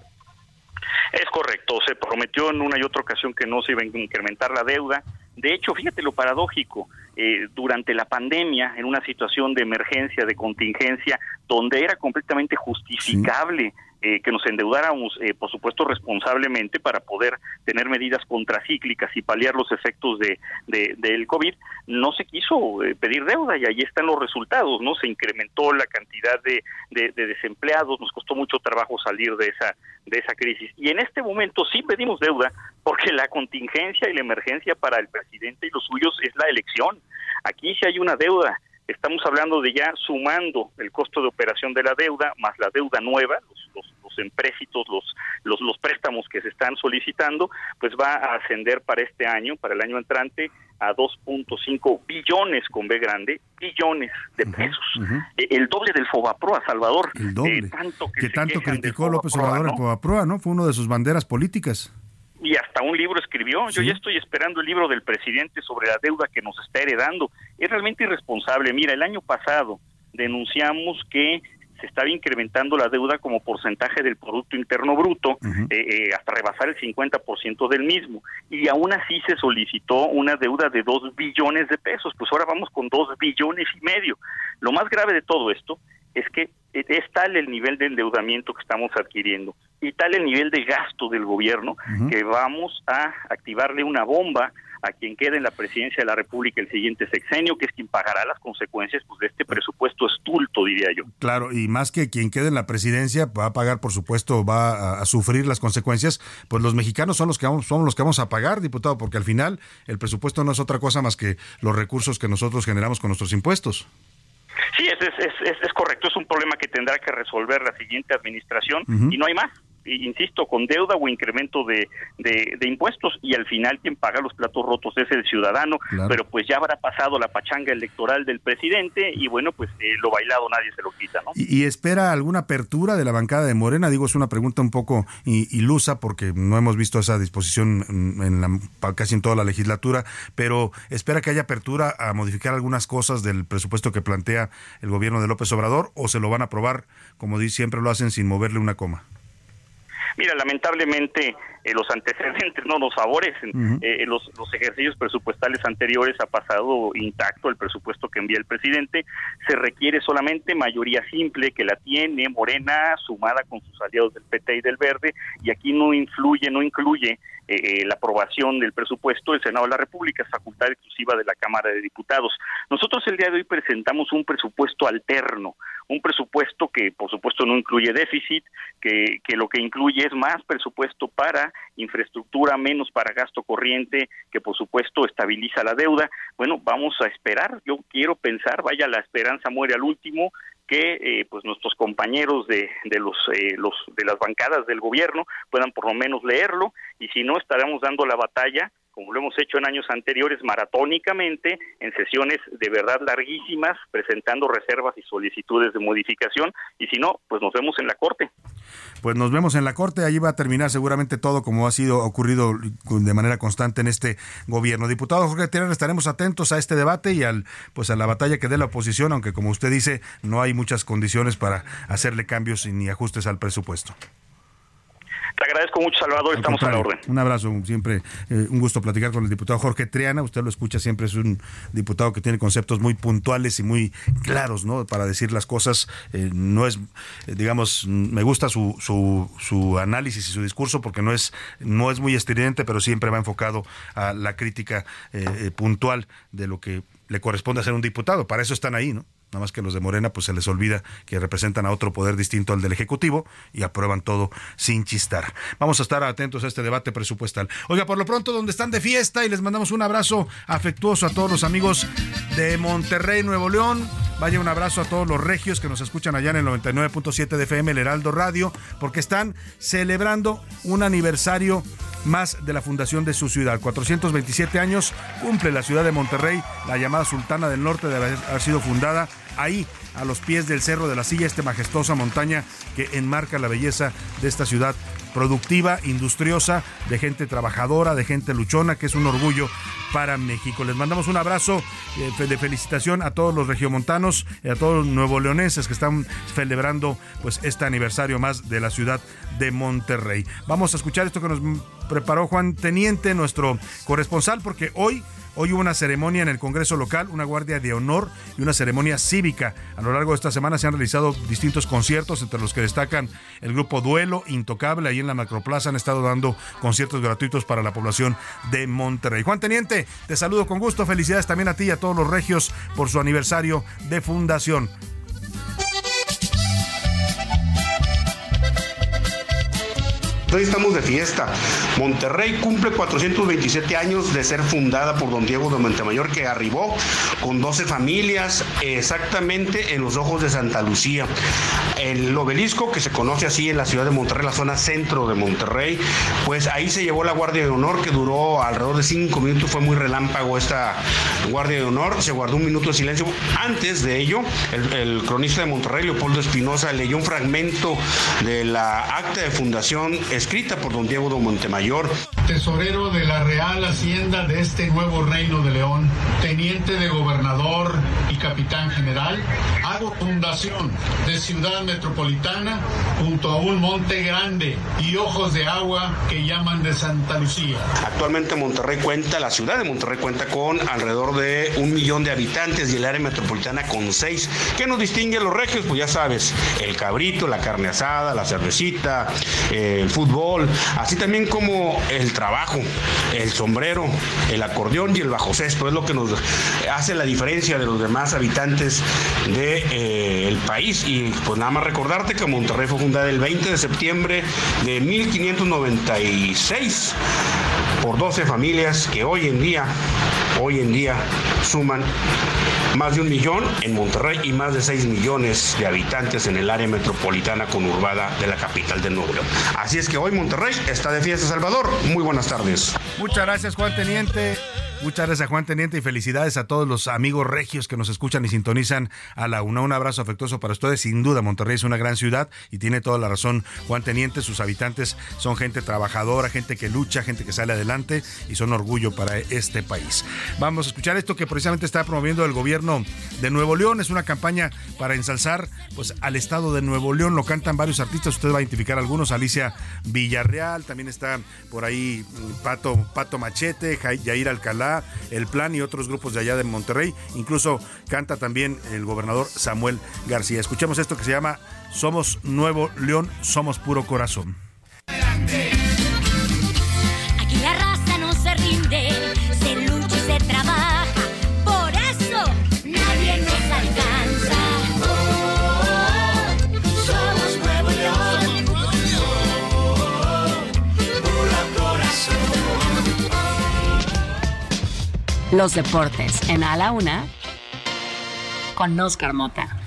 Es correcto, se prometió en una y otra ocasión que no se iba a incrementar la deuda. De hecho, fíjate lo paradójico, eh, durante la pandemia, en una situación de emergencia, de contingencia, donde era completamente justificable eh, que nos endeudáramos, eh, por supuesto, responsablemente para poder tener medidas contracíclicas y paliar los efectos de, del COVID, no se quiso eh, pedir deuda y ahí están los resultados, ¿no? Se incrementó la cantidad de, de, desempleados, nos costó mucho trabajo salir de esa, de esa crisis. Y en este momento sí pedimos deuda porque la contingencia y la emergencia para el presidente y los suyos es la elección. Aquí sí hay una deuda estamos hablando de ya sumando el costo de operación de la deuda más la deuda nueva, los, los, los empréstitos, los, los, los préstamos que se están solicitando, pues va a ascender para este año, para el año entrante, a 2.5 billones con B grande, billones de pesos. E, el doble del Fobaproa, Salvador. El doble. Eh, tanto que, tanto criticó López Obrador el Fobaproa, ¿no? Fue uno de sus banderas políticas y hasta un libro escribió. Yo ya estoy esperando el libro del presidente sobre la deuda que nos está heredando. Es realmente irresponsable. Mira, el año pasado denunciamos que se estaba incrementando la deuda como porcentaje del Producto Interno Bruto eh, eh, hasta rebasar el 50% del mismo. Y aún así se solicitó una deuda de 2 billones de pesos. Pues ahora vamos con 2 billones y medio. Lo más grave de todo esto es que es tal el nivel de endeudamiento que estamos adquiriendo y tal el nivel de gasto del gobierno que vamos a activarle una bomba a quien quede en la presidencia de la República el siguiente sexenio, que es quien pagará las consecuencias pues, de este presupuesto estulto, diría yo. Claro, y más que quien quede en la presidencia va a pagar, por supuesto, va a, sufrir las consecuencias, pues los mexicanos son los que vamos, somos los que vamos a pagar, diputado, porque al final el presupuesto no es otra cosa más que los recursos que nosotros generamos con nuestros impuestos. Sí, es, es, es, correcto, es un problema que tendrá que resolver la siguiente administración y no hay más insisto, con deuda o incremento de, de, impuestos y al final quien paga los platos rotos es el ciudadano, pero pues ya habrá pasado la pachanga electoral del presidente y bueno, pues eh, lo bailado nadie se lo quita, ¿no? ¿Y, espera alguna apertura de la bancada de Morena? Digo, es una pregunta un poco ilusa porque no hemos visto esa disposición en la, casi en toda la legislatura, pero espera que haya apertura a modificar algunas cosas del presupuesto que plantea el gobierno de López Obrador o se lo van a aprobar, como siempre lo hacen, sin moverle una coma. Mira, lamentablemente eh, los antecedentes no nos favorecen. Eh, los, los ejercicios presupuestales anteriores ha pasado intacto el presupuesto que envía el presidente. Se requiere solamente mayoría simple que la tiene Morena sumada con sus aliados del PT y del Verde y aquí no influye, no incluye eh, la aprobación del presupuesto del Senado de la República, es facultad exclusiva de la Cámara de Diputados. Nosotros el día de hoy presentamos un presupuesto alterno, un presupuesto que por supuesto no incluye déficit, que, que lo que incluye es más presupuesto para infraestructura, menos para gasto corriente, que por supuesto estabiliza la deuda. Bueno, vamos a esperar, yo quiero pensar, vaya, la esperanza muere al último, que eh, pues nuestros compañeros de, de los, eh, los de las bancadas del gobierno puedan por lo menos leerlo y si no estaremos dando la batalla como lo hemos hecho en años anteriores, maratónicamente, en sesiones de verdad larguísimas, presentando reservas y solicitudes de modificación, y si no, pues nos vemos en la Corte. Pues nos vemos en la Corte, allí va a terminar seguramente todo como ha sido ocurrido de manera constante en este gobierno. Diputado Jorge Tierra, estaremos atentos a este debate y al pues a la batalla que dé la oposición, aunque como usted dice, no hay muchas condiciones para hacerle cambios ni ajustes al presupuesto. Te agradezco mucho, Salvador. Estamos a la orden. Un abrazo, siempre eh, un gusto platicar con el diputado Jorge Triana. Usted lo escucha siempre, es un diputado que tiene conceptos muy puntuales y muy claros, ¿no? Para decir las cosas. Eh, no es, eh, digamos, me gusta su, su, su, análisis y su discurso porque no es, no es muy estridente, pero siempre va enfocado a la crítica puntual de lo que le corresponde hacer un diputado. Para eso están ahí, ¿no? Nada más que los de Morena pues se les olvida que representan a otro poder distinto al del Ejecutivo y aprueban todo sin chistar. Vamos a estar atentos a este debate presupuestal. Oiga, por lo pronto, donde están de fiesta y les mandamos un abrazo afectuoso a todos los amigos de Monterrey, Nuevo León. Vaya un abrazo a todos los regios que nos escuchan allá en el 99.7 de FM, el Heraldo Radio, porque están celebrando un aniversario más de la fundación de su ciudad. 427 años cumple la ciudad de Monterrey, la llamada Sultana del Norte de haber sido fundada ahí a los pies del Cerro de la Silla, esta majestuosa montaña que enmarca la belleza de esta ciudad productiva, industriosa, de gente trabajadora, de gente luchona, que es un orgullo para México. Les mandamos un abrazo eh, de felicitación a todos los regiomontanos y a todos los nuevo leoneses que están celebrando pues este aniversario más de la ciudad de Monterrey. Vamos a escuchar esto que nos preparó Juan Teniente, nuestro corresponsal, porque hoy Hoy hubo una ceremonia en el Congreso local, una guardia de honor y una ceremonia cívica. A lo largo de esta semana se han realizado distintos conciertos, entre los que destacan el grupo Duelo, Intocable, ahí en la Macroplaza han estado dando conciertos gratuitos para la población de Monterrey. Juan Teniente, te saludo con gusto, felicidades también a ti y a todos los regios por su aniversario de fundación. Hoy estamos de fiesta. Monterrey cumple 427 años de ser fundada por don Diego de Montemayor, que arribó con 12 familias exactamente en los ojos de Santa Lucía. El obelisco, que se conoce así en la ciudad de Monterrey, la zona centro de Monterrey, pues ahí se llevó la Guardia de Honor, que duró alrededor de 5 minutos, fue muy relámpago esta Guardia de Honor, se guardó un minuto de silencio. Antes de ello, el, el cronista de Monterrey, Leopoldo Espinosa, leyó un fragmento de la acta de fundación escrita por don Diego de Montemayor. Tesorero de la Real Hacienda de este nuevo Reino de León, teniente de gobernador y capitán general, hago fundación de ciudad metropolitana junto a un monte grande y ojos de agua que llaman de Santa Lucía. Actualmente Monterrey cuenta, la ciudad de Monterrey cuenta con alrededor de un millón de habitantes y el área metropolitana con seis. ¿Qué nos distingue a los regios? Pues ya sabes, el cabrito, la carne asada, la cervecita, el fútbol, así también como el trabajo, el sombrero, el acordeón y el bajo cesto. Es lo que nos hace la diferencia de los demás habitantes del de, eh, país. Y pues nada más recordarte que Monterrey fue fundada el 20 de septiembre de 1596 por 12 familias que hoy en día, hoy en día suman más de un millón en Monterrey y más de 6 millones de habitantes en el área metropolitana conurbada de la capital de Nuevo León. Así es que hoy Monterrey está de fiesta Salvador. Muy buenas tardes. Muchas gracias Juan Teniente. Muchas gracias Juan Teniente y felicidades a todos los amigos regios que nos escuchan y sintonizan a la UNA. Un abrazo afectuoso para ustedes. Sin duda, Monterrey es una gran ciudad y tiene toda la razón Juan Teniente. Sus habitantes son gente trabajadora, gente que lucha, gente que sale adelante y son orgullo para este país. Vamos a escuchar esto que precisamente está promoviendo el gobierno de Nuevo León. Es una campaña para ensalzar pues, al estado de Nuevo León. Lo cantan varios artistas. Usted va a identificar algunos. Alicia Villarreal, también está por ahí mm, Pato, Pato Machete, Jair Alcalá el Plan y otros grupos de allá de Monterrey. Incluso canta también el gobernador Samuel García. Escuchemos esto que se llama Somos Nuevo León, somos puro corazón. Los deportes en A la Una con Oscar Mota.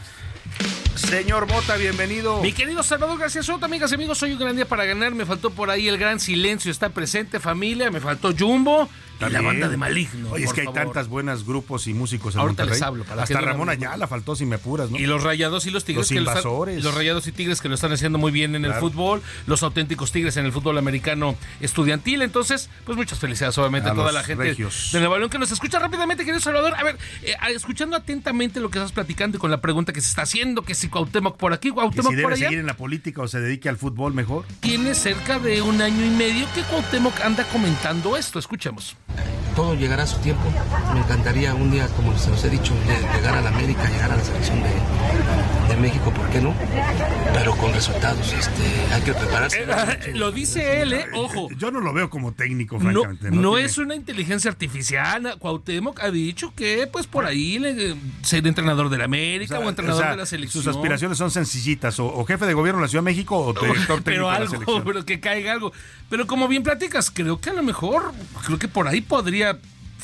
Señor Mota, bienvenido. Mi querido Salvador García Soto, amigas y amigos, soy un gran día para ganar. Me faltó por ahí el gran silencio, está presente familia, me faltó Jumbo y la banda de Maligno. Oye, es por que hay favor. tantos buenos grupos y músicos en Ahorita Monterrey. les hablo, para que Hasta no Ramón Ayala faltó si me apuras, ¿no? Y los rayados y los tigres Los que lo están- invasores. los rayados y tigres que lo están haciendo muy bien en el fútbol, los auténticos tigres en el fútbol americano estudiantil. Entonces, pues muchas felicidades, obviamente, a, A toda la gente regios. de Nueva León que nos escucha rápidamente, querido Salvador. A ver, eh, escuchando atentamente lo que estás platicando y con la pregunta que se está haciendo, que si Cuauhtémoc por aquí, Que Cuauhtémoc si por debe allá. seguir en la política o se dedique al fútbol mejor. Tiene cerca de un año y medio que Cuauhtémoc anda comentando esto. Escuchemos. Todo llegará a su tiempo. Me encantaría un día, como se los he dicho, llegar a la América, llegar a la selección de, México, ¿por qué no? Pero con resultados, este, hay que prepararse. Eh, lo dice él, ¿eh? Ojo. Yo no lo veo como técnico, francamente. No, es una inteligencia artificial. Cuauhtémoc ha dicho que, pues, por ahí le, ser entrenador de la América o, entrenador de la selección. Sus aspiraciones son sencillitas, o, jefe de gobierno de la Ciudad de México o director técnico pero algo, de la selección. Pero que caiga algo. Pero como bien platicas, creo que a lo mejor, creo que por ahí podría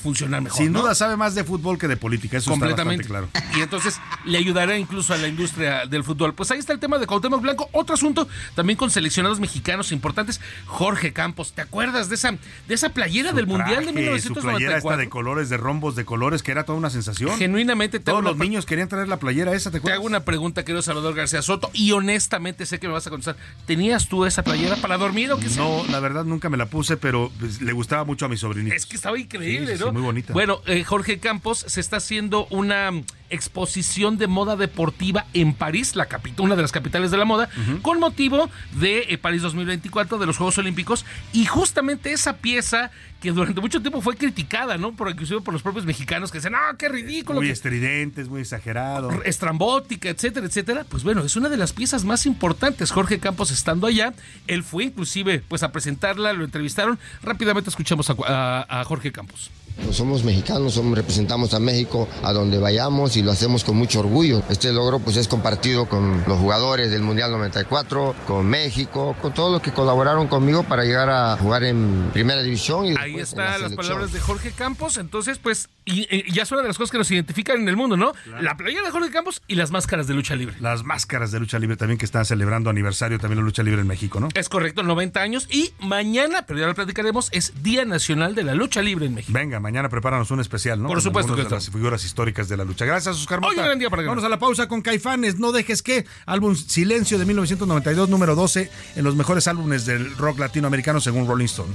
funcionar mejor. Sin duda sabe más de fútbol que de política, eso Completamente. está bastante claro. Y entonces le ayudará incluso a la industria del fútbol. Pues ahí está el tema de Cuauhtémoc Blanco. Otro asunto también con seleccionados mexicanos importantes. Jorge Campos, ¿te acuerdas de esa, de esa playera del Mundial de 1994? Su playera esta de colores, de rombos de colores, que era toda una sensación. Genuinamente. Todos los niños querían traer la playera esa, ¿te acuerdas? Te hago una pregunta, querido Salvador García Soto, y honestamente sé que me vas a contestar. ¿Tenías tú esa playera para dormir o qué No, la verdad nunca me la puse, pero pues, le gustaba mucho a mi sobrinito. Es que estaba increíble, ¿no? Muy bonita. Bueno, eh, Jorge Campos se está haciendo una exposición de moda deportiva en París, la una de las capitales de la moda, con motivo de eh, París 2024, de los Juegos Olímpicos, y justamente esa pieza que durante mucho tiempo fue criticada, ¿no? Por, inclusive por los propios mexicanos que dicen, ¡ah, qué ridículo! Muy estridente, muy exagerado. Estrambótica, etcétera, etcétera. Pues bueno, es una de las piezas más importantes. Jorge Campos estando allá, él fue inclusive pues a presentarla, lo entrevistaron. Rápidamente escuchamos a Jorge Campos. Pues somos mexicanos, somos, representamos a México a donde vayamos y lo hacemos con mucho orgullo. Este logro pues es compartido con los jugadores del Mundial 94, con México, con todos los que colaboraron conmigo para llegar a jugar en Primera División. Y Ahí están las palabras de Jorge Campos. Entonces, pues, y, ya es una de las cosas que nos identifican en el mundo, ¿no? La playera de Jorge Campos y las máscaras de lucha libre. Las máscaras de lucha libre también que están celebrando aniversario también la lucha libre en México, ¿no? Es correcto, 90 años. Y mañana, pero ya lo platicaremos, es Día Nacional de la Lucha Libre en México. Venga, mañana prepáranos un especial, ¿no? Por supuesto que las figuras históricas de la lucha. Gracias, Oscar Mota. Hoy gran día para Vamos a la pausa con Caifanes. No dejes que álbum Silencio de 1992, número 12 en los mejores álbumes del rock latinoamericano según Rolling Stone.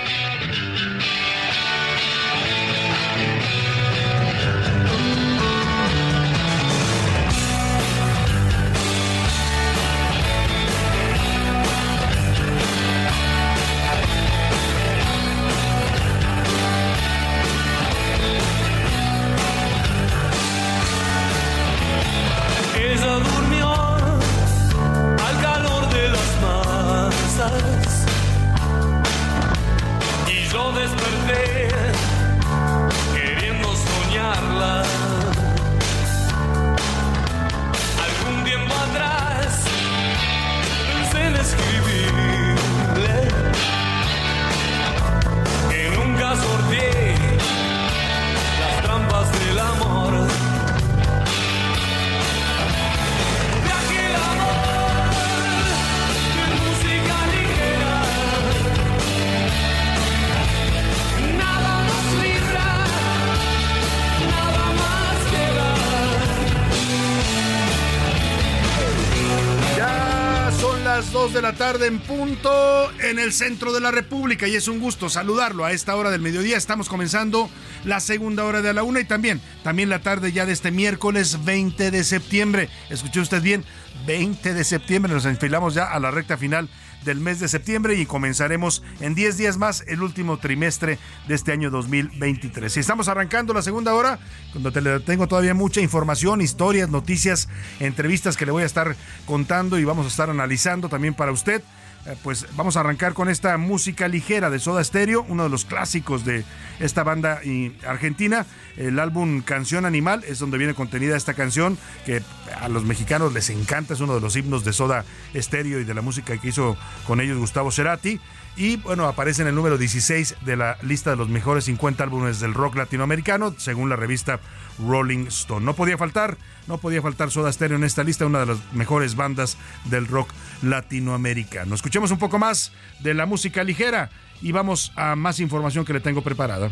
En punto en el centro de la República y es un gusto saludarlo a esta hora del mediodía. Estamos comenzando la segunda hora de la una y también, también la tarde ya de este miércoles 20 de septiembre. Escuchó usted bien, 20 de septiembre nos enfilamos ya a la recta final del mes de septiembre y comenzaremos en 10 días más el último trimestre de este año 2023. Y estamos arrancando la segunda hora, cuando te tengo todavía mucha información, historias, noticias, entrevistas que le voy a estar contando y vamos a estar analizando también para usted. Eh, pues vamos a arrancar con esta música ligera de Soda Stereo, uno de los clásicos de esta banda argentina. El álbum Canción Animal es donde viene contenida esta canción que a los mexicanos les encanta, es uno de los himnos de Soda Stereo y de la música que hizo con ellos Gustavo Cerati. Y bueno, aparece en el número 16 de la lista de los mejores 50 álbumes del rock latinoamericano, según la revista Rolling Stone. No podía faltar, no podía faltar Soda Stereo en esta lista, una de las mejores bandas del rock latinoamericano. Escuchemos un poco más de la música ligera y vamos a más información que le tengo preparada.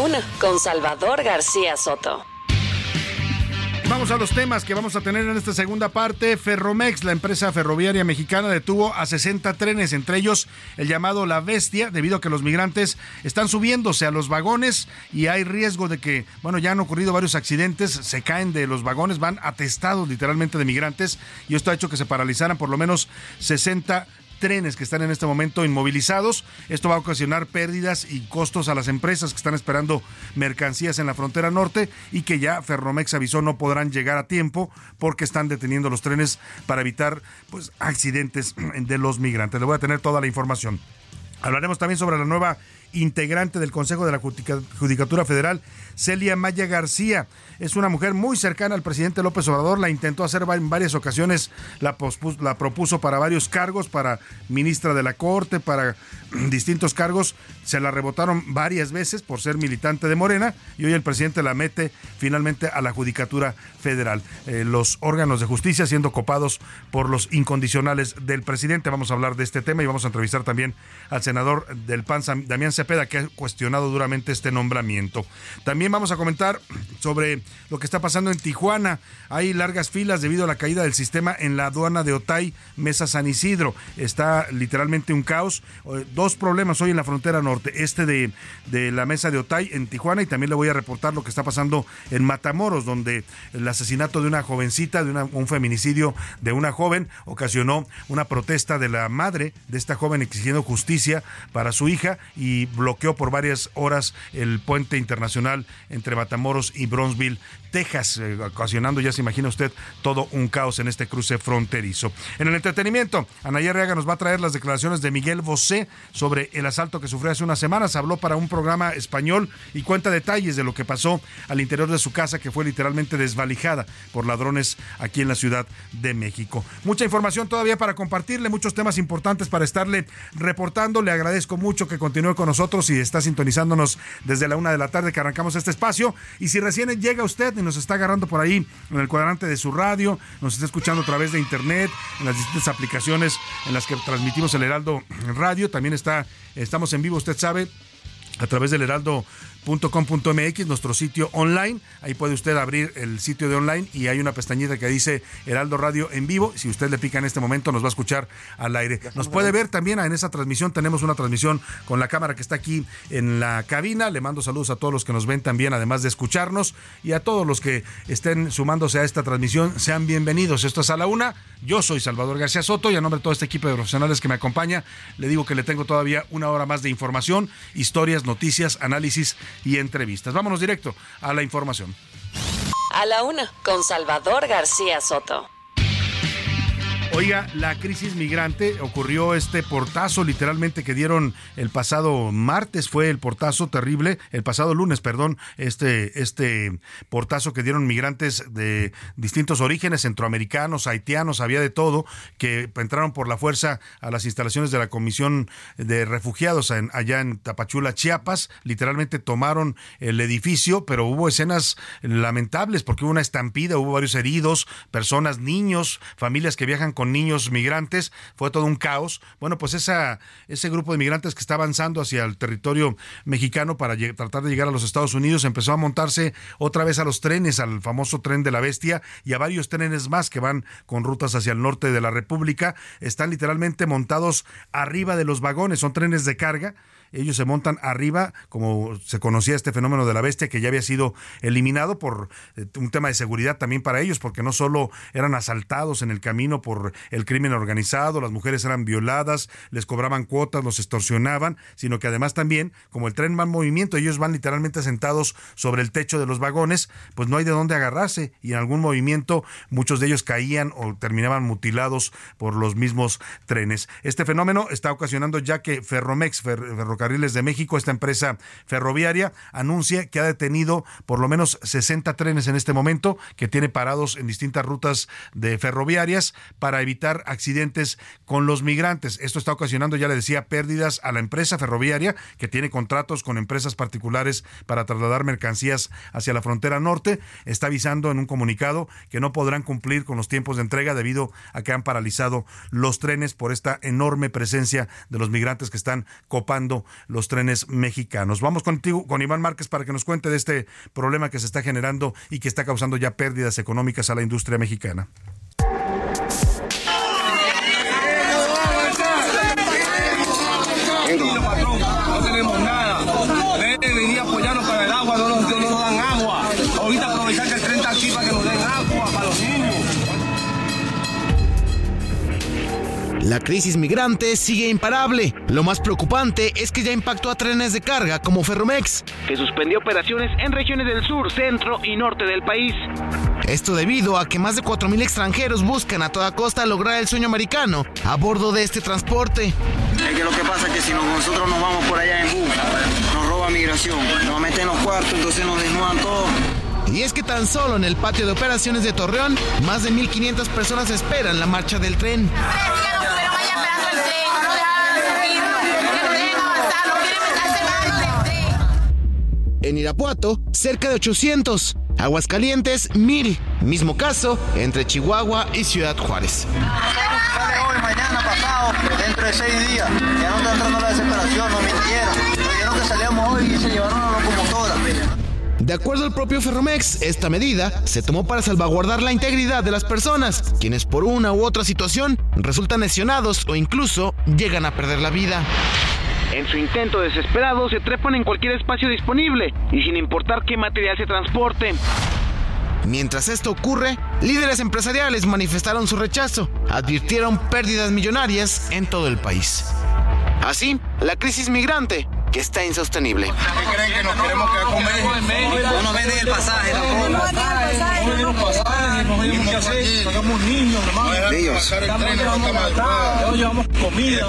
Una, con Salvador García Soto. Vamos a los temas que vamos a tener en esta segunda parte. Ferromex, la empresa ferroviaria mexicana, detuvo a 60 trenes, entre ellos el llamado La Bestia, debido a que los migrantes están subiéndose a los vagones y hay riesgo de que, bueno, ya han ocurrido varios accidentes, se caen de los vagones, van atestados literalmente de migrantes y esto ha hecho que se paralizaran por lo menos 60 trenes que están en este momento inmovilizados. Esto va a ocasionar pérdidas y costos a las empresas que están esperando mercancías en la frontera norte y que ya Ferromex avisó no podrán llegar a tiempo porque están deteniendo los trenes para evitar pues accidentes de los migrantes. Le voy a tener toda la información. Hablaremos también sobre la nueva integrante del Consejo de la Judicatura Federal, Celia Maya García. Es una mujer muy cercana al presidente López Obrador, la intentó hacer en varias ocasiones, la, propuso para varios cargos, para ministra de la Corte, para distintos cargos, se la rebotaron varias veces por ser militante de Morena y hoy el presidente la mete finalmente a la Judicatura Federal. Eh, los órganos de justicia siendo copados por los incondicionales del presidente. Vamos a hablar de este tema y vamos a entrevistar también al senador del PAN, Damián Cepeda, que ha cuestionado duramente este nombramiento. También vamos a comentar sobre lo que está pasando en Tijuana. Hay largas filas debido a la caída del sistema en la aduana de Otay, Mesa San Isidro. Está literalmente un caos. Eh, dos problemas hoy en la frontera norte. Este de, de la mesa de Otay en Tijuana y también le voy a reportar lo que está pasando en Matamoros, donde el asesinato de una jovencita, de un feminicidio de una joven, ocasionó una protesta de la madre de esta joven exigiendo justicia para su hija y bloqueó por varias horas el puente internacional entre Matamoros y Bronzeville, Texas, eh, ocasionando, ya se imagina usted, todo un caos en este cruce fronterizo. En el entretenimiento, Anaya Reaga nos va a traer las declaraciones de Miguel Bosé sobre el asalto que sufrió hace unas semanas. Habló para un programa español y cuenta detalles de lo que pasó al interior de su casa, que fue literalmente desvalijada por ladrones aquí en la Ciudad de México. Mucha información todavía para compartirle, muchos temas importantes para estarle reportando. Le agradezco mucho que continúe con nosotros y está sintonizándonos desde la una de la tarde que arrancamos este espacio. Y si recién llega usted y nos está agarrando por ahí en el cuadrante de su radio, nos está escuchando a través de internet, en las distintas aplicaciones en las que transmitimos el Heraldo Radio, también está, estamos en vivo, usted sabe, a través del Heraldo .com.mx, nuestro sitio online. Ahí puede usted abrir el sitio de online y hay una pestañita que dice Heraldo Radio en vivo. Si usted le pica en este momento, nos va a escuchar al aire. Nos puede ver también en esa transmisión. Tenemos una transmisión con la cámara que está aquí en la cabina. Le mando saludos a todos los que nos ven también, además de escucharnos. Y a todos los que estén sumándose a esta transmisión, sean bienvenidos. Esto es a la una. Yo soy Salvador García Soto y a nombre de todo este equipo de profesionales que me acompaña, le digo que le tengo todavía una hora más de información, historias, noticias, análisis y entrevistas. Vámonos directo a la información. A la una, con Salvador García Soto. Oiga, la crisis migrante ocurrió este portazo literalmente que dieron el pasado martes, fue el portazo terrible, el pasado lunes, perdón, este, este portazo que dieron migrantes de distintos orígenes, centroamericanos, haitianos, había de todo, que entraron por la fuerza a las instalaciones de la Comisión de Refugiados allá en Tapachula, Chiapas, literalmente tomaron el edificio, pero hubo escenas lamentables porque hubo una estampida, hubo varios heridos, personas, niños, familias que viajan con niños migrantes, fue todo un caos. Bueno, pues esa, ese grupo de migrantes que está avanzando hacia el territorio mexicano para tratar de llegar a los Estados Unidos empezó a montarse otra vez a los trenes, al famoso tren de la bestia y a varios trenes más que van con rutas hacia el norte de la República. Están literalmente montados arriba de los vagones, son trenes de carga ellos se montan arriba, como se conocía este fenómeno de la bestia, que ya había sido eliminado por eh, un tema de seguridad también para ellos, porque no solo eran asaltados en el camino por el crimen organizado, las mujeres eran violadas, les cobraban cuotas, los extorsionaban, sino que además también, como el tren va en movimiento, ellos van literalmente sentados sobre el techo de los vagones, pues no hay de dónde agarrarse y en algún movimiento muchos de ellos caían o terminaban mutilados por los mismos trenes. Este fenómeno está ocasionando ya que Ferromex, Ferrocarriles de México, esta empresa ferroviaria, anuncia que ha detenido por lo menos 60 trenes en este momento que tiene parados en distintas rutas de ferroviarias para evitar accidentes con los migrantes. Esto está ocasionando, ya le decía, pérdidas a la empresa ferroviaria que tiene contratos con empresas particulares para trasladar mercancías hacia la frontera norte. Está avisando en un comunicado que no podrán cumplir con los tiempos de entrega debido a que han paralizado los trenes por esta enorme presencia de los migrantes que están copando los trenes mexicanos. Vamos contigo, con Iván Márquez para que nos cuente de este problema que se está generando y que está causando ya pérdidas económicas a la industria mexicana. La crisis migrante sigue imparable. Lo más preocupante es que ya impactó a trenes de carga como Ferromex, que suspendió operaciones en regiones del sur, centro y norte del país. Esto debido a que más de 4.000 extranjeros buscan a toda costa lograr el sueño americano a bordo de este transporte. Es que lo que pasa es que si nosotros nos vamos por allá en bus, nos roba migración, nos meten en los cuartos, entonces nos desnudan todo. Y es que tan solo en el patio de operaciones de Torreón, más de 1.500 personas esperan la marcha del tren. En Irapuato, cerca de 800. Aguascalientes, 1000. Mismo caso entre Chihuahua y Ciudad Juárez. Sale hoy, mañana, pasado, dentro de seis días. Ya no está entrando la desesperación, no mintieron. Nos dijeron que salíamos hoy y se llevaron a la locomotora. De acuerdo al propio Ferromex, esta medida se tomó para salvaguardar la integridad de las personas, quienes por una u otra situación resultan lesionados o incluso llegan a perder la vida. En su intento desesperado se trepan en cualquier espacio disponible y sin importar qué material se transporte. Mientras esto ocurre, líderes empresariales manifestaron su rechazo, advirtieron pérdidas millonarias en todo el país. Así, la crisis migrante, que está insostenible. ¿Qué creen que nos queremos quedar con México? No nos venden el pasaje tampoco. No venden el pasaje, no venden qué hacer. Sacamos niños, hermano. Ellos. llevamos comida.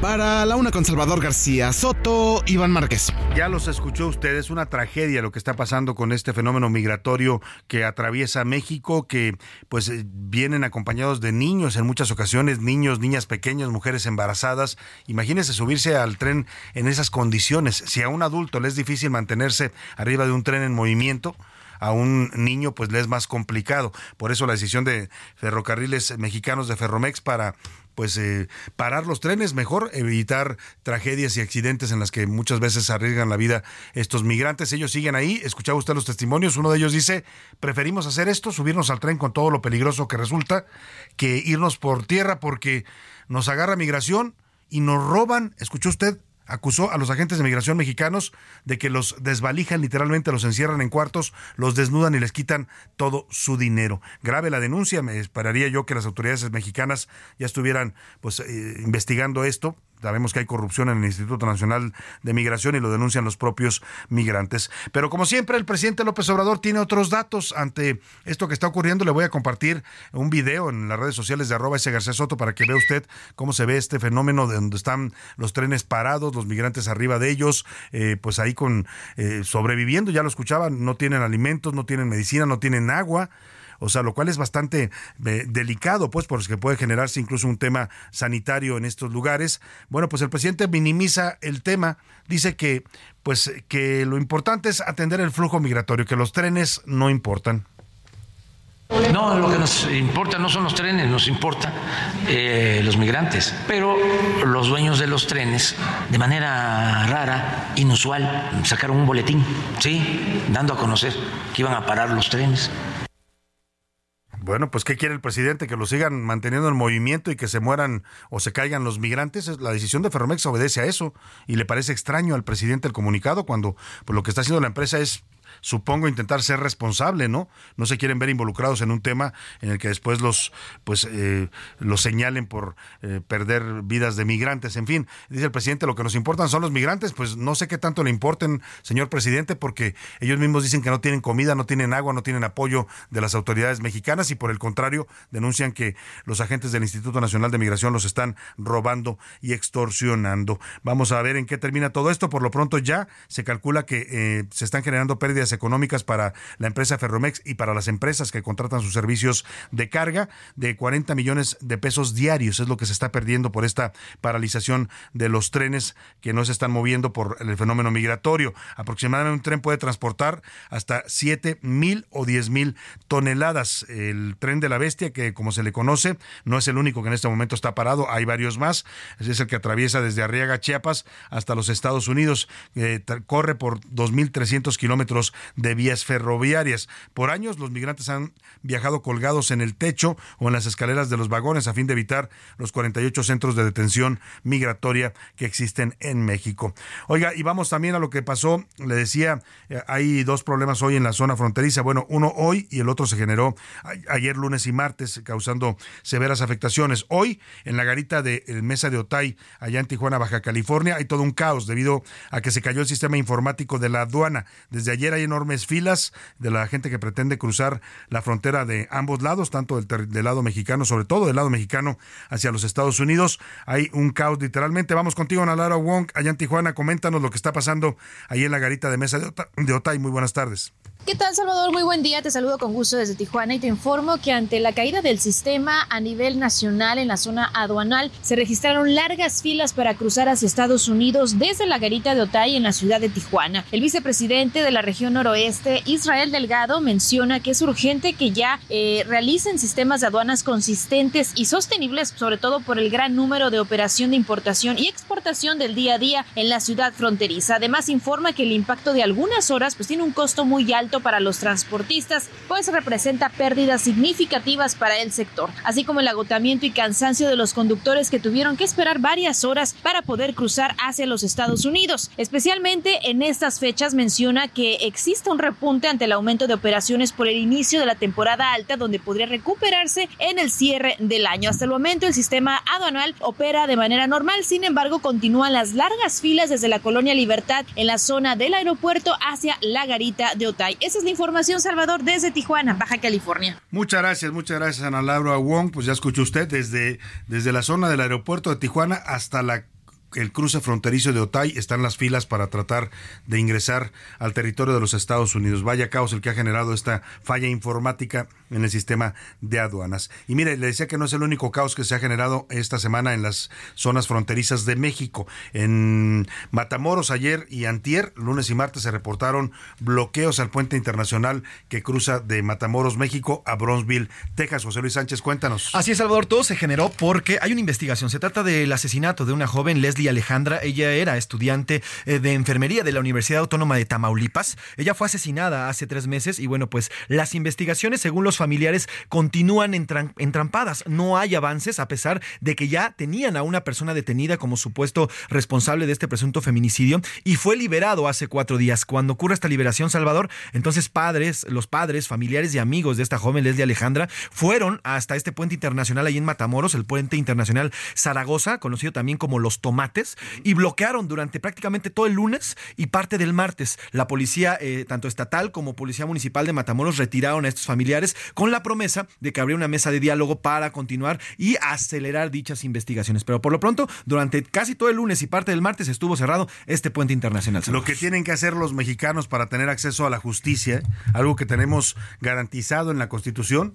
Para la una con Salvador García Soto, Iván Márquez. Ya los escuchó usted, es una tragedia lo que está pasando con este fenómeno migratorio que atraviesa México, que pues eh, vienen acompañados de niños en muchas ocasiones, niños, niñas pequeñas, mujeres embarazadas. Imagínese subirse al tren en esas condiciones. Si a un adulto le es difícil mantenerse arriba de un tren en movimiento, a un niño pues le es más complicado. Por eso la decisión de ferrocarriles mexicanos de Ferromex para pues eh, parar los trenes, mejor evitar tragedias y accidentes en las que muchas veces arriesgan la vida estos migrantes. Ellos siguen ahí, escuchaba usted los testimonios, uno de ellos dice, preferimos hacer esto, subirnos al tren con todo lo peligroso que resulta, que irnos por tierra porque nos agarra migración y nos roban, escuchó usted, acusó a los agentes de migración mexicanos de que los desvalijan, literalmente los encierran en cuartos, los desnudan y les quitan todo su dinero. Grave la denuncia, me esperaría yo que las autoridades mexicanas ya estuvieran pues eh, investigando esto, Sabemos que hay corrupción en el Instituto Nacional de Migración y lo denuncian los propios migrantes. Pero como siempre, el presidente López Obrador tiene otros datos ante esto que está ocurriendo. Le voy a compartir un video en las redes sociales de arroba ese García Soto para que vea usted cómo se ve este fenómeno de donde están los trenes parados, los migrantes arriba de ellos, eh, pues ahí con eh, sobreviviendo, ya lo escuchaban, no tienen alimentos, no tienen medicina, no tienen agua o sea, lo cual es bastante eh, delicado, pues, porque puede generarse incluso un tema sanitario en estos lugares. Bueno, pues el presidente minimiza el tema, dice que, pues, que lo importante es atender el flujo migratorio, que los trenes no importan. No, lo que nos importa no son los trenes, nos importa eh, los migrantes. Pero los dueños de los trenes, de manera rara, inusual, sacaron un boletín, ¿sí? Dando a conocer que iban a parar los trenes. Bueno, pues ¿qué quiere el presidente? Que lo sigan manteniendo en movimiento y que se mueran o se caigan los migrantes. La decisión de Ferromex obedece a eso y le parece extraño al presidente el comunicado cuando pues, lo que está haciendo la empresa es supongo, intentar ser responsable, ¿no? No se quieren ver involucrados en un tema en el que después los, pues, eh, los señalen por eh, perder vidas de migrantes. En fin, dice el presidente, lo que nos importan son los migrantes, pues no sé qué tanto le importen, señor presidente, porque ellos mismos dicen que no tienen comida, no tienen agua, no tienen apoyo de las autoridades mexicanas y por el contrario denuncian que los agentes del Instituto Nacional de Migración los están robando y extorsionando. Vamos a ver en qué termina todo esto. Por lo pronto ya se calcula que eh, se están generando pérdidas económicas para la empresa Ferromex y para las empresas que contratan sus servicios de carga de 40 millones de pesos diarios. Es lo que se está perdiendo por esta paralización de los trenes que no se están moviendo por el fenómeno migratorio. Aproximadamente un tren puede transportar hasta 7 mil o 10 mil toneladas. El tren de la bestia, que como se le conoce, no es el único que en este momento está parado, hay varios más. Es el que atraviesa desde Arriaga, Chiapas, hasta los Estados Unidos. Eh, corre por 2.300 kilómetros de vías ferroviarias. Por años los migrantes han viajado colgados en el techo o en las escaleras de los vagones a fin de evitar los 48 centros de detención migratoria que existen en México. Oiga, y vamos también a lo que pasó, le decía, eh, hay dos problemas hoy en la zona fronteriza. Bueno, uno hoy y el otro se generó ayer lunes y martes, causando severas afectaciones. Hoy, en la garita de Mesa de Otay, allá en Tijuana, Baja California, hay todo un caos debido a que se cayó el sistema informático de la aduana. Desde ayer hay enormes filas de la gente que pretende cruzar la frontera de ambos lados, tanto del, del, lado mexicano, sobre todo del lado mexicano hacia los Estados Unidos. Hay un caos literalmente. Vamos contigo, Ana Lara Wong, allá en Tijuana. Coméntanos lo que está pasando ahí en la garita de mesa de, Otay. Muy buenas tardes. ¿Qué tal, Salvador? Muy buen día. Te saludo con gusto desde Tijuana y te informo que ante la caída del sistema a nivel nacional en la zona aduanal se registraron largas filas para cruzar hacia Estados Unidos desde la garita de Otay en la ciudad de Tijuana. El vicepresidente de la región noroeste, Israel Delgado, menciona que es urgente que ya eh, realicen sistemas de aduanas consistentes y sostenibles, sobre todo por el gran número de operación de importación y exportación del día a día en la ciudad fronteriza. Además, informa que el impacto de algunas horas pues tiene un costo muy alto para los transportistas, pues representa pérdidas significativas para el sector, así como el agotamiento y cansancio de los conductores que tuvieron que esperar varias horas para poder cruzar hacia los Estados Unidos. Especialmente en estas fechas menciona que existe un repunte ante el aumento de operaciones por el inicio de la temporada alta, donde podría recuperarse en el cierre del año. Hasta el momento el sistema aduanal opera de manera normal, sin embargo continúan las largas filas desde la colonia Libertad en la zona del aeropuerto hacia la garita de Otay. Esa es la información, Salvador, desde Tijuana, Baja California. Muchas gracias, muchas gracias, Ana Laura Wong. Pues ya escuchó usted desde, desde la zona del aeropuerto de Tijuana hasta la el cruce fronterizo de Otay están las filas para tratar de ingresar al territorio de los Estados Unidos. Vaya caos el que ha generado esta falla informática en el sistema de aduanas. Y mire, le decía que no es el único caos que se ha generado esta semana en las zonas fronterizas de México. En Matamoros ayer y antier, lunes y martes, se reportaron bloqueos al puente internacional que cruza de Matamoros, México a Bronzeville, Texas. José Luis Sánchez, cuéntanos. Así es, Salvador. Todo se generó porque hay una investigación. Se trata del asesinato de una joven, Leslie Alejandra. Ella era estudiante eh, de enfermería de la Universidad Autónoma de Tamaulipas. Ella fue asesinada hace tres meses y bueno, pues las investigaciones, según los familiares, continúan entrampadas. No hay avances a pesar de que ya tenían a una persona detenida como supuesto responsable de este presunto feminicidio y fue liberado hace cuatro días. Cuando ocurre esta liberación, Salvador, entonces padres, los padres, familiares y amigos de esta joven Leslie Alejandra fueron hasta este puente internacional ahí en Matamoros, el puente internacional Zaragoza, conocido también como Los Tomates y bloquearon durante prácticamente todo el lunes y parte del martes. La policía, eh, tanto estatal como policía municipal de Matamoros, retiraron a estos familiares con la promesa de que habría una mesa de diálogo para continuar y acelerar dichas investigaciones. Pero por lo pronto, durante casi todo el lunes y parte del martes estuvo cerrado este puente internacional. Lo que tienen que hacer los mexicanos para tener acceso a la justicia, algo que tenemos garantizado en la Constitución,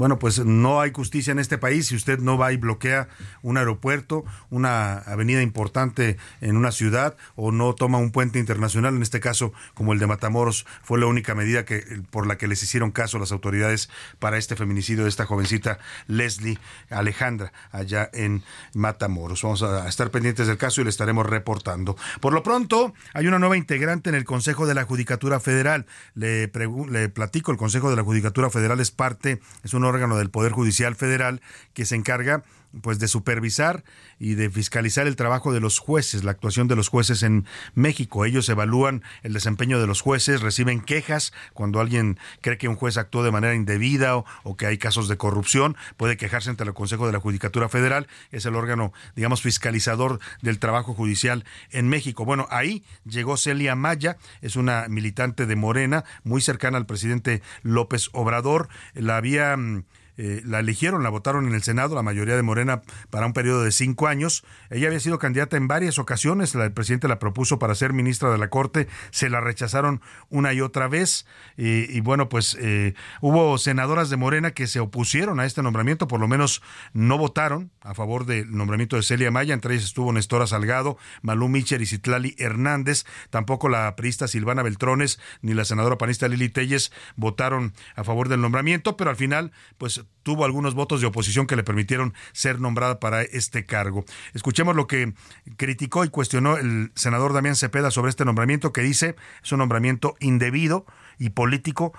bueno, pues no hay justicia en este país si usted no va y bloquea un aeropuerto, una avenida importante en una ciudad o no toma un puente internacional, en este caso como el de Matamoros, fue la única medida que por la que les hicieron caso las autoridades para este feminicidio de esta jovencita Leslie Alejandra allá en Matamoros. Vamos a estar pendientes del caso y le estaremos reportando. Por lo pronto, hay una nueva integrante en el Consejo de la Judicatura Federal. Le, le platico, el Consejo de la Judicatura Federal es parte, es un órgano del Poder Judicial Federal que se encarga pues de supervisar y de fiscalizar el trabajo de los jueces, la actuación de los jueces en México. Ellos evalúan el desempeño de los jueces, reciben quejas cuando alguien cree que un juez actuó de manera indebida o, que hay casos de corrupción, puede quejarse ante el Consejo de la Judicatura Federal, es el órgano, digamos, fiscalizador del trabajo judicial en México. Bueno, ahí llegó Celia Maya, es una militante de Morena, muy cercana al presidente López Obrador, la había mm, eh, la eligieron, la votaron en el Senado, la mayoría de Morena, para un periodo de cinco años. Ella había sido candidata en varias ocasiones, el presidente la propuso para ser ministra de la Corte, se la rechazaron una y otra vez. y bueno, pues eh, hubo senadoras de Morena que se opusieron a este nombramiento, por lo menos no votaron a favor del nombramiento de Celia Maya, entre ellas estuvo Nestora Salgado, Malú Micher y Citlali Hernández, tampoco la priista Silvana Beltrones ni la senadora panista Lili Telles votaron a favor del nombramiento, pero al final, pues tuvo algunos votos de oposición que le permitieron ser nombrada para este cargo. Escuchemos lo que criticó y cuestionó el senador Damián Cepeda sobre este nombramiento que dice es un nombramiento indebido y político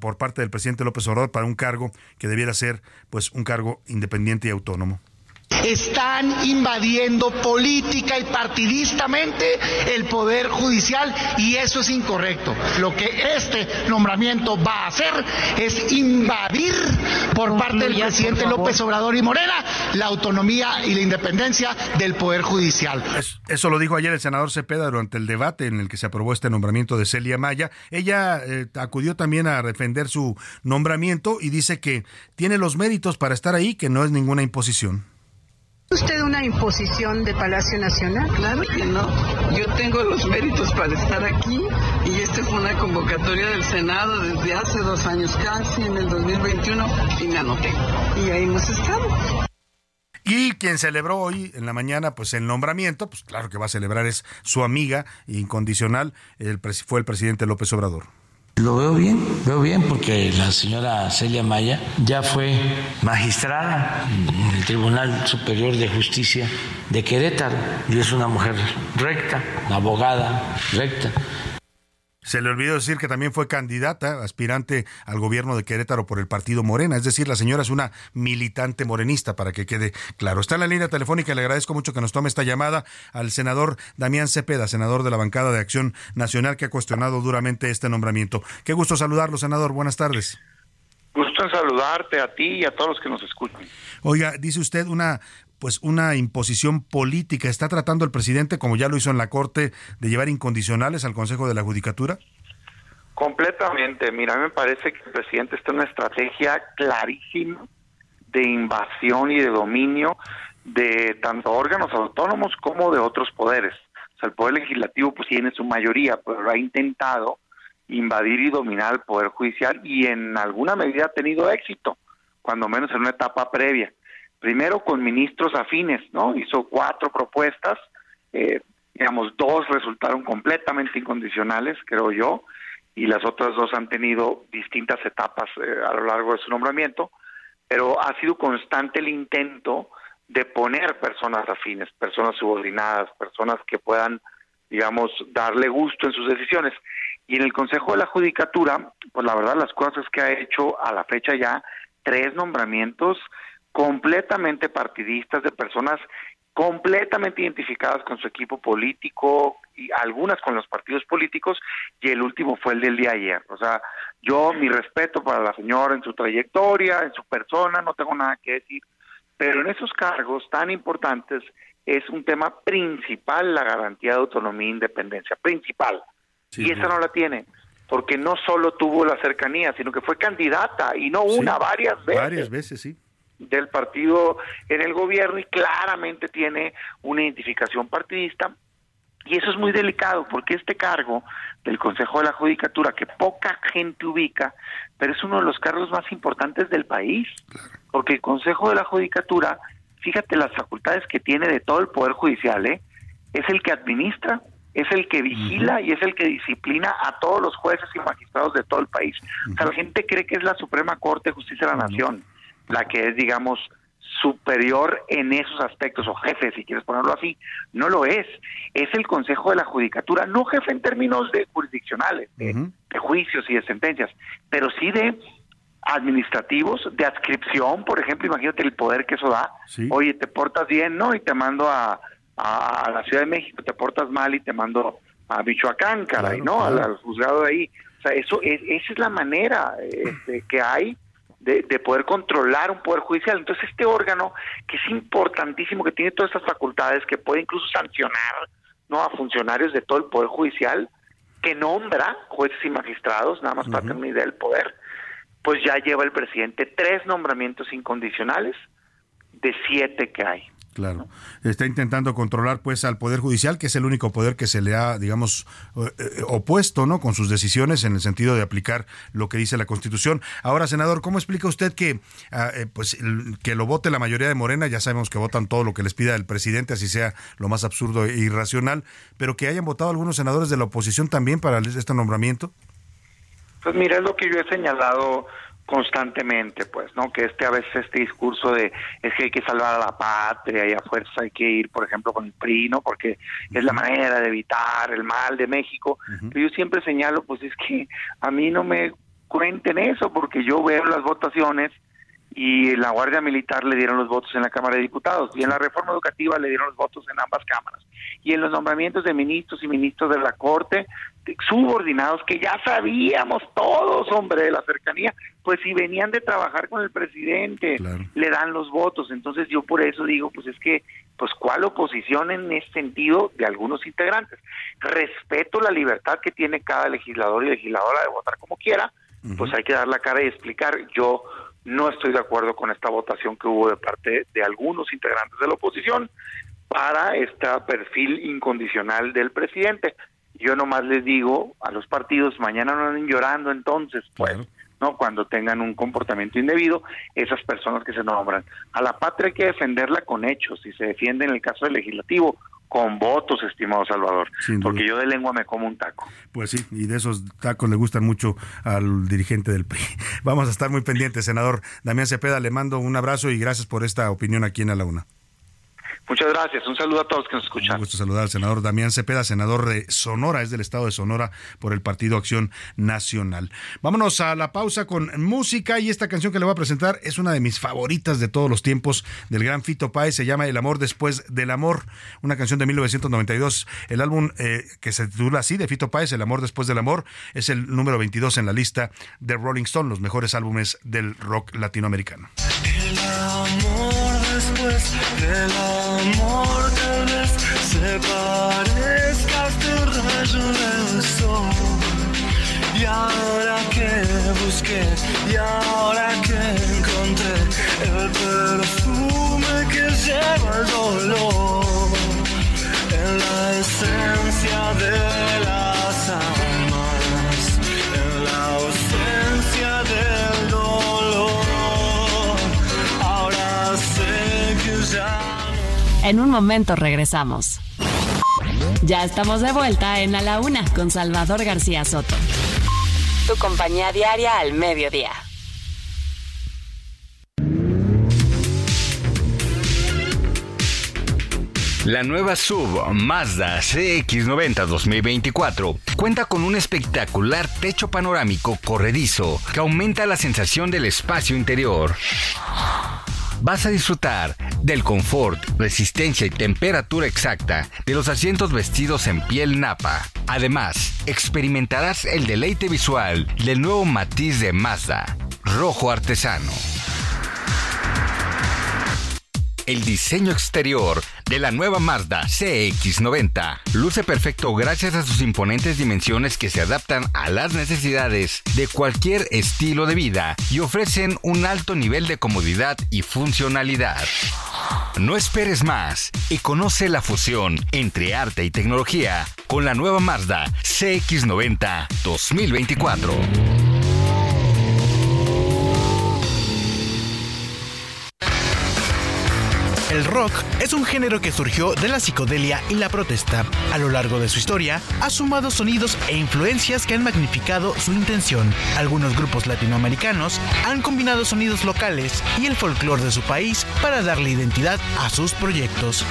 por parte del presidente López Obrador para un cargo que debiera ser pues un cargo independiente y autónomo. Están invadiendo política y partidistamente el Poder Judicial y eso es incorrecto. Lo que este nombramiento va a hacer es invadir por parte del presidente López Obrador y Morena la autonomía y la independencia del Poder Judicial. Eso lo dijo ayer el senador Cepeda durante el debate en el que se aprobó este nombramiento de Celia Maya. Ella eh, acudió también a defender su nombramiento y dice que tiene los méritos para estar ahí, que no es ninguna imposición usted una imposición de Palacio Nacional? Claro que no. Yo tengo los méritos para estar aquí y esta fue una convocatoria del Senado desde hace dos años casi, en el 2021, y me anoté. Y ahí hemos estado. Y quien celebró hoy en la mañana, pues el nombramiento, pues claro que va a celebrar es su amiga incondicional, el, fue el presidente López Obrador. Lo veo bien, veo bien porque la señora Celia Maya ya fue magistrada en el Tribunal Superior de Justicia de Querétaro y es una mujer recta, abogada recta. Se le olvidó decir que también fue candidata, aspirante al gobierno de Querétaro por el partido Morena. Es decir, la señora es una militante morenista, para que quede claro. Está en la línea telefónica y le agradezco mucho que nos tome esta llamada al senador Damián Cepeda, senador de la bancada de Acción Nacional, que ha cuestionado duramente este nombramiento. Qué gusto saludarlo, senador. Buenas tardes. Gusto en saludarte a ti y a todos los que nos escuchan. Oiga, dice usted una pues una imposición política. ¿Está tratando el presidente, como ya lo hizo en la Corte, de llevar incondicionales al Consejo de la Judicatura? Completamente. Mira, me parece que el presidente está en una estrategia clarísima de invasión y de dominio de tanto órganos autónomos como de otros poderes. O sea, el poder legislativo pues tiene su mayoría, pero ha intentado invadir y dominar el poder judicial y en alguna medida ha tenido éxito, cuando menos en una etapa previa primero con ministros afines, ¿no? Hizo cuatro propuestas, eh, digamos, dos resultaron completamente incondicionales, creo yo, y las otras dos han tenido distintas etapas eh, a lo largo de su nombramiento, pero ha sido constante el intento de poner personas afines, personas subordinadas, personas que puedan, digamos, darle gusto en sus decisiones. Y en el Consejo de la Judicatura, pues la verdad las cosas que ha hecho a la fecha ya tres nombramientos completamente partidistas, de personas completamente identificadas con su equipo político y algunas con los partidos políticos y el último fue el del día ayer. O sea, yo mi respeto para la señora en su trayectoria, en su persona, no tengo nada que decir, pero en esos cargos tan importantes es un tema principal la garantía de autonomía e independencia, principal. y esa no la tiene, porque no solo tuvo la cercanía, sino que fue candidata y no una, varias veces. Varias veces, sí del partido en el gobierno y claramente tiene una identificación partidista. Y eso es muy delicado porque este cargo del Consejo de la Judicatura, que poca gente ubica, pero es uno de los cargos más importantes del país, porque el Consejo de la Judicatura, fíjate las facultades que tiene de todo el Poder Judicial, ¿eh? es el que administra, es el que vigila y es el que disciplina a todos los jueces y magistrados de todo el país. O sea, la gente cree que es la Suprema Corte de Justicia de la Nación la que es, digamos, superior en esos aspectos, o jefe, si quieres ponerlo así, no lo es. Es el Consejo de la Judicatura, no jefe en términos de jurisdiccionales, de, juicios y de sentencias, pero sí de administrativos, de adscripción, por ejemplo, imagínate el poder que eso da. Oye, te portas bien, ¿no? Y te mando a, a, la Ciudad de México, te portas mal y te mando a Michoacán, caray, ¿no? Al, juzgado de ahí. O sea, eso es, esa es la manera este, que hay de, de, poder controlar un poder judicial. Entonces, este órgano, que es importantísimo, que tiene todas estas facultades, que puede incluso sancionar no a funcionarios de todo el poder judicial, que nombra jueces y magistrados, nada más para tener una idea del poder, pues ya lleva el presidente tres nombramientos incondicionales de siete que hay. Claro. Está intentando controlar pues al Poder Judicial, que es el único poder que se le ha, digamos, eh, eh, opuesto, ¿no? Con sus decisiones en el sentido de aplicar lo que dice la Constitución. Ahora, senador, ¿cómo explica usted que ah, eh, pues que lo vote la mayoría de Morena? Ya sabemos que votan todo lo que les pida el presidente, así sea lo más absurdo e irracional, pero que hayan votado algunos senadores de la oposición también para este nombramiento. Pues mira, es lo que yo he señalado constantemente, pues, ¿no? Que este a veces este discurso de es que hay que salvar a la patria y a fuerza hay que ir, por ejemplo, con el PRI, ¿no? Porque es la manera de evitar el mal de México. Pero yo siempre señalo, pues es que a mí no me cuenten eso, porque yo veo las votaciones y la Guardia Militar le dieron los votos en la Cámara de Diputados y en la reforma educativa le dieron los votos en ambas cámaras. Y en los nombramientos de ministros y ministros de la Corte, subordinados que ya sabíamos todos, hombre, de la cercanía, pues si venían de trabajar con el presidente, le dan los votos. Entonces yo por eso digo, pues es que, pues cuál oposición en ese sentido de algunos integrantes. Respeto la libertad que tiene cada legislador y legisladora de votar como quiera, pues hay que dar la cara y explicar. Yo no estoy de acuerdo con esta votación que hubo de parte de algunos integrantes de la oposición para este perfil incondicional del presidente. Yo nomás les digo a los partidos, mañana no anden llorando entonces, pues, ¿no? Cuando tengan un comportamiento indebido, esas personas que se nombran. A la patria hay que defenderla con hechos, y se defiende en el caso del legislativo, con votos, estimado Salvador, porque yo de lengua me como un taco. Pues sí, y de esos tacos le gustan mucho al dirigente del PRI. Vamos a estar muy pendientes, senador Damián Cepeda, le mando un abrazo y gracias por esta opinión aquí en A la Una. Muchas gracias. Un saludo a todos que nos escuchan. Un gusto saludar al senador Damián Cepeda, senador de Sonora, es del estado de Sonora por el Partido Acción Nacional. Vámonos a la pausa con música y esta canción que le voy a presentar es una de mis favoritas de todos los tiempos del gran Fito Páez, se llama El amor después del amor, una canción de 1992. El álbum eh, que se titula así de Fito Páez, El amor después del amor, es el número 22 en la lista de Rolling Stone, los mejores álbumes del rock latinoamericano. El amor después del amor tal vez se parezca a este rayo del sol. Y ahora que busqué, y ahora que encontré el perfume que lleva el dolor en la esencia de las almas, En un momento regresamos. Ya estamos de vuelta en A la Una con Salvador García Soto. Tu compañía diaria al mediodía. La nueva sub Mazda CX90 2024 cuenta con un espectacular techo panorámico corredizo que aumenta la sensación del espacio interior. Vas a disfrutar del confort, resistencia y temperatura exacta de los asientos vestidos en piel napa. Además, experimentarás el deleite visual del nuevo matiz de Mazda, rojo artesano. El diseño exterior de la nueva Mazda CX90 luce perfecto gracias a sus imponentes dimensiones que se adaptan a las necesidades de cualquier estilo de vida y ofrecen un alto nivel de comodidad y funcionalidad. No esperes más y conoce la fusión entre arte y tecnología con la nueva Mazda CX90 2024. El rock es un género que surgió de la psicodelia y la protesta. A lo largo de su historia, ha sumado sonidos e influencias que han magnificado su intención. Algunos grupos latinoamericanos han combinado sonidos locales y el folclore de su país para darle identidad a sus proyectos.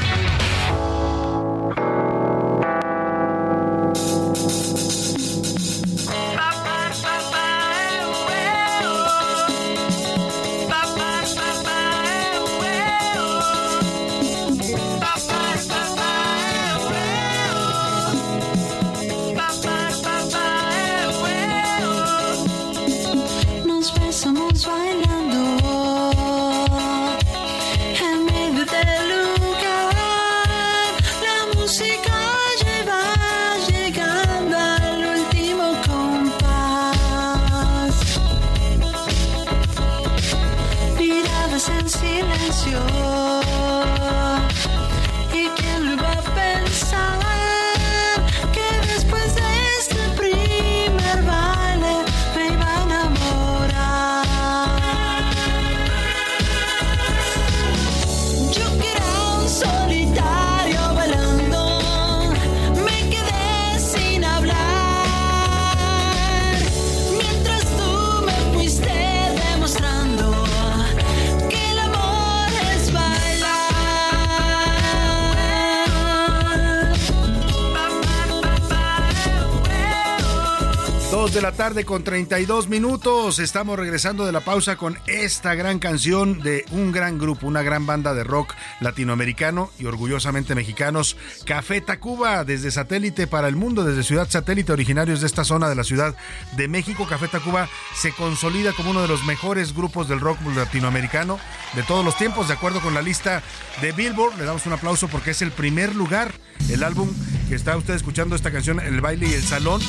Tarde con 32 minutos. Estamos regresando de la pausa con esta gran canción de un gran grupo, una gran banda de rock latinoamericano y orgullosamente mexicanos, Café Tacuba, desde satélite para el mundo, desde Ciudad Satélite, originarios de esta zona de la Ciudad de México. Café Tacuba se consolida como uno de los mejores grupos del rock latinoamericano de todos los tiempos, de acuerdo con la lista de Billboard. Le damos un aplauso porque es el primer lugar, el álbum que está usted escuchando esta canción, El baile y el salón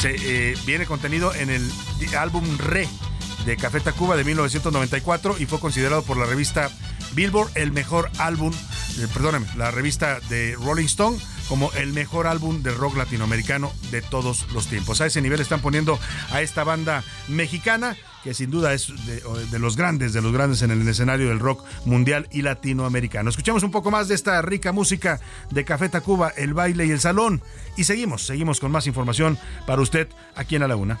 se, eh, viene contenido en el álbum Re de Café Tacuba de 1994 y fue considerado por la revista Billboard el mejor álbum, eh, perdóname, la revista de Rolling Stone como el mejor álbum de rock latinoamericano de todos los tiempos. A ese nivel están poniendo a esta banda mexicana que sin duda es de, los grandes, de los grandes en el escenario del rock mundial y latinoamericano. Escuchamos un poco más de esta rica música de Café Tacuba, el baile y el salón. Y seguimos, seguimos con más información para usted aquí en la Una.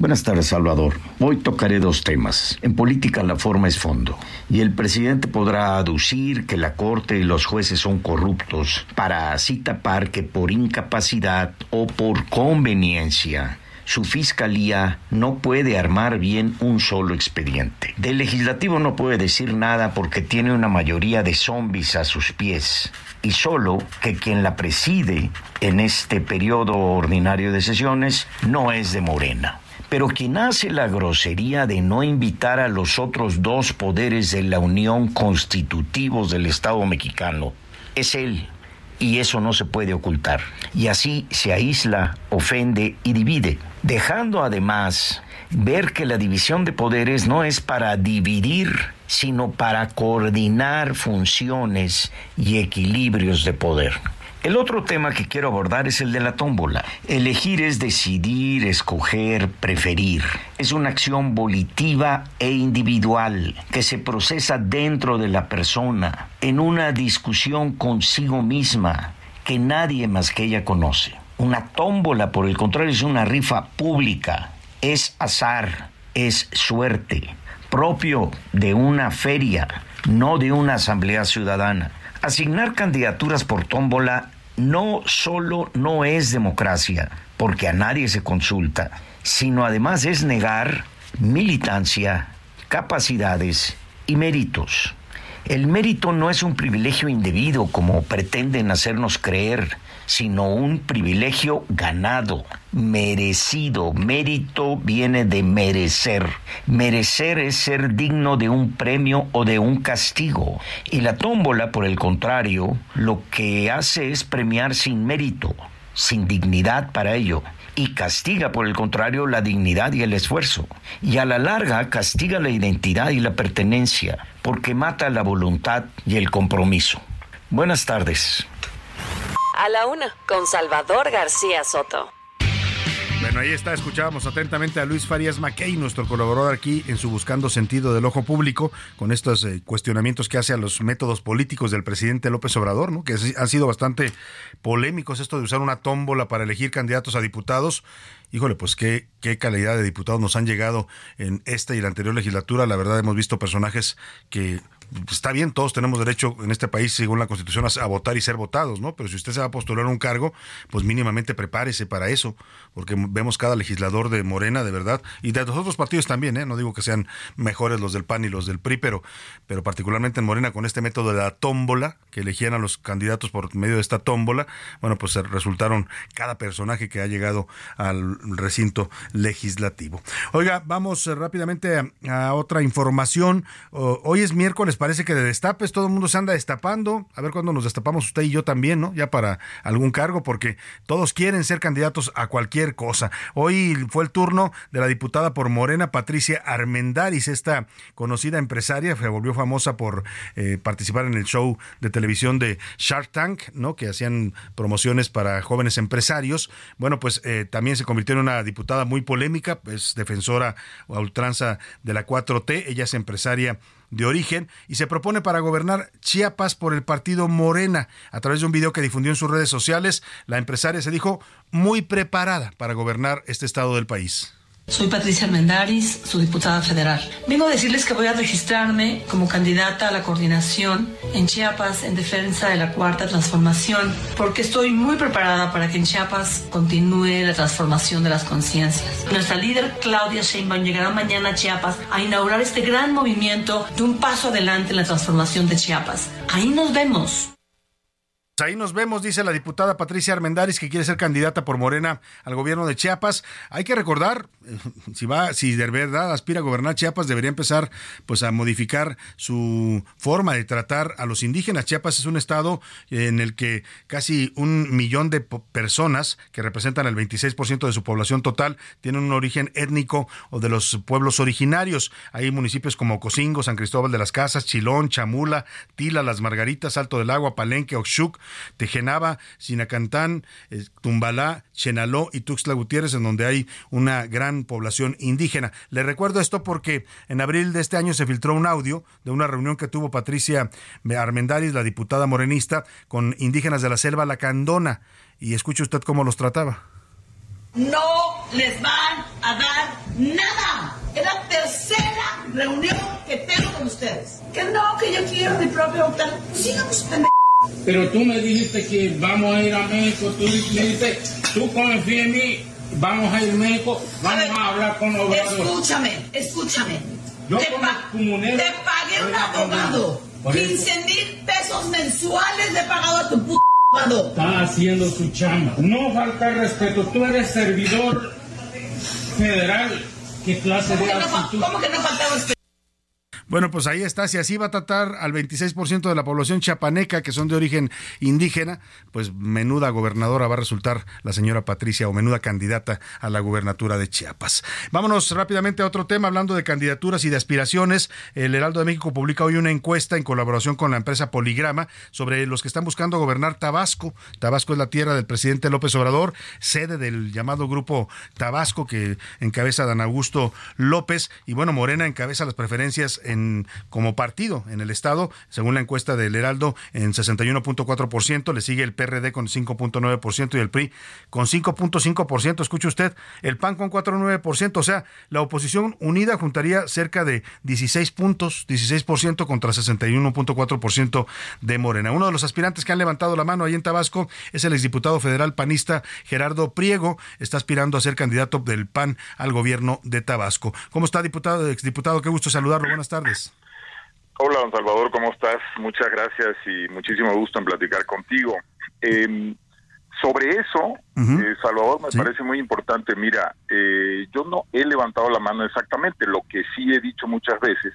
Buenas tardes, Salvador. Hoy tocaré dos temas. En política la forma es fondo. Y el presidente podrá aducir que la Corte y los jueces son corruptos para así tapar que por incapacidad o por conveniencia su fiscalía no puede armar bien un solo expediente. Del legislativo no puede decir nada porque tiene una mayoría de zombies a sus pies. Y solo que quien la preside en este periodo ordinario de sesiones no es de Morena. Pero quien hace la grosería de no invitar a los otros dos poderes de la Unión constitutivos del Estado mexicano es él. Y eso no se puede ocultar. Y así se aísla, ofende y divide, dejando además ver que la división de poderes no es para dividir, sino para coordinar funciones y equilibrios de poder. El otro tema que quiero abordar es el de la tómbola. Elegir es decidir, escoger, preferir. Es una acción volitiva e individual que se procesa dentro de la persona, en una discusión consigo misma que nadie más que ella conoce. Una tómbola, por el contrario, es una rifa pública, es azar, es suerte, propio de una feria, no de una asamblea ciudadana. Asignar candidaturas por tómbola no solo no es democracia, porque a nadie se consulta, sino además es negar militancia, capacidades y méritos. El mérito no es un privilegio indebido como pretenden hacernos creer, sino un privilegio ganado, merecido. Mérito viene de merecer. Merecer es ser digno de un premio o de un castigo. Y la tómbola, por el contrario, lo que hace es premiar sin mérito, sin dignidad para ello y castiga, por el contrario, la dignidad y el esfuerzo. Y a la larga castiga la identidad y la pertenencia, porque mata la voluntad y el compromiso. Buenas tardes a la una con Salvador García Soto. Bueno, ahí está, escuchábamos atentamente a Luis Farías Mackey, nuestro colaborador aquí en su Buscando Sentido del Ojo Público, con estos eh, cuestionamientos que hace a los métodos políticos del presidente López Obrador, ¿no? que han sido bastante polémicos esto de usar una tómbola para elegir candidatos a diputados. Híjole, pues qué, qué calidad de diputados nos han llegado en esta y la anterior legislatura. La verdad hemos visto personajes que está bien, todos tenemos derecho en este país, según la Constitución, a, votar y ser votados, ¿no? Pero si usted se va a postular un cargo, pues mínimamente prepárese para eso, porque vemos cada legislador de Morena, de verdad, y de los otros partidos también, ¿eh? No digo que sean mejores los del PAN y los del PRI, pero, pero particularmente en Morena, con este método de la tómbola, que elegían a los candidatos por medio de esta tómbola, bueno, pues resultaron cada personaje que ha llegado al recinto legislativo. Oiga, vamos eh, rápidamente a, otra información. hoy es miércoles parece que de destapes todo el mundo se anda destapando. A ver cuándo nos destapamos usted y yo también, ¿no? Ya para algún cargo, porque todos quieren ser candidatos a cualquier cosa. Hoy fue el turno de la diputada por Morena, Patricia Armendaris, esta conocida empresaria, se volvió famosa por eh, participar en el show de televisión de Shark Tank, ¿no? Que hacían promociones para jóvenes empresarios. Bueno, pues eh, también se convirtió en una diputada muy polémica, es defensora a ultranza de la 4T, ella es empresaria de origen y se propone para gobernar Chiapas por el partido Morena. A través de un video que difundió en sus redes sociales, la empresaria se dijo muy preparada para gobernar este estado del país. Soy Patricia Mendaris, su diputada federal. Vengo a decirles que voy a registrarme como candidata a la coordinación en Chiapas en defensa de la cuarta transformación, porque estoy muy preparada para que en Chiapas continúe la transformación de las conciencias. Nuestra líder Claudia Sheinbaum llegará mañana a Chiapas a inaugurar este gran movimiento de un paso adelante en la transformación de Chiapas. Ahí nos vemos. Ahí nos vemos, dice la diputada Patricia Armendaris, que quiere ser candidata por Morena al gobierno de Chiapas. Hay que recordar, eh, si va, si de verdad aspira a gobernar Chiapas, debería empezar pues a modificar su forma de tratar a los indígenas. Chiapas es un estado en el que casi un millón de personas, que representan el 26% de su población total, tienen un origen étnico o de los pueblos originarios. Hay municipios como Cocingo, San Cristóbal de las Casas, Chilón, Chamula, Tila, Las Margaritas, Alto del Agua, Palenque, Oxuc, Tejenaba, Sinacantán, eh, Tumbalá, Chenaló y Tuxtla Gutiérrez, en donde hay una gran población indígena. Le recuerdo esto porque en abril de este año se filtró un audio de una reunión que tuvo Patricia Armendaris, la diputada morenista, con indígenas de la selva Lacandona. Y escuche usted cómo los trataba. No les van a dar nada. Es la tercera reunión que tengo con ustedes. Que no, que yo quiero mi propio hotel. Pues sigamos pero tú me dijiste que vamos a ir a México, tú me dijiste, tú confías en mí, vamos a ir a México, vamos a, hablar con Obrador. Escúchame, escúchame. te, te pagué un abogado, 15 mil pesos mensuales de pagado a tu puto abogado. Está haciendo su chamba. No falta respeto, tú eres servidor federal. ¿Qué clase de actitud? ¿Cómo que no falta respeto? Bueno, pues ahí está. Si así va a tratar al 26% de la población chapaneca, que son de origen indígena, pues menuda gobernadora va a resultar la señora Patricia o menuda candidata a la gubernatura de Chiapas. Vámonos rápidamente a otro tema, hablando de candidaturas y de aspiraciones. El Heraldo de México publica hoy una encuesta en colaboración con la empresa Poligrama sobre los que están buscando gobernar Tabasco. Tabasco es la tierra del presidente López Obrador, sede del llamado grupo Tabasco que encabeza Dan Augusto López. Y bueno, Morena encabeza las preferencias en como partido en el Estado, según la encuesta del Heraldo, en 61.4%, le sigue el PRD con 5.9% y el PRI con 5.5%. Escuche usted, el PAN con 4.9%, o sea, la oposición unida juntaría cerca de 16 puntos, 16% contra 61.4% de Morena. Uno de los aspirantes que han levantado la mano ahí en Tabasco es el exdiputado federal panista Gerardo Priego, está aspirando a ser candidato del PAN al gobierno de Tabasco. ¿Cómo está, diputado, exdiputado? Qué gusto saludarlo. Buenas tardes. Hola, don Salvador, ¿cómo estás? Muchas gracias y muchísimo gusto en platicar contigo. Em, sobre eso, eh, Salvador, me parece muy importante. Mira, eh, yo no he levantado la mano exactamente. Lo que sí he dicho muchas veces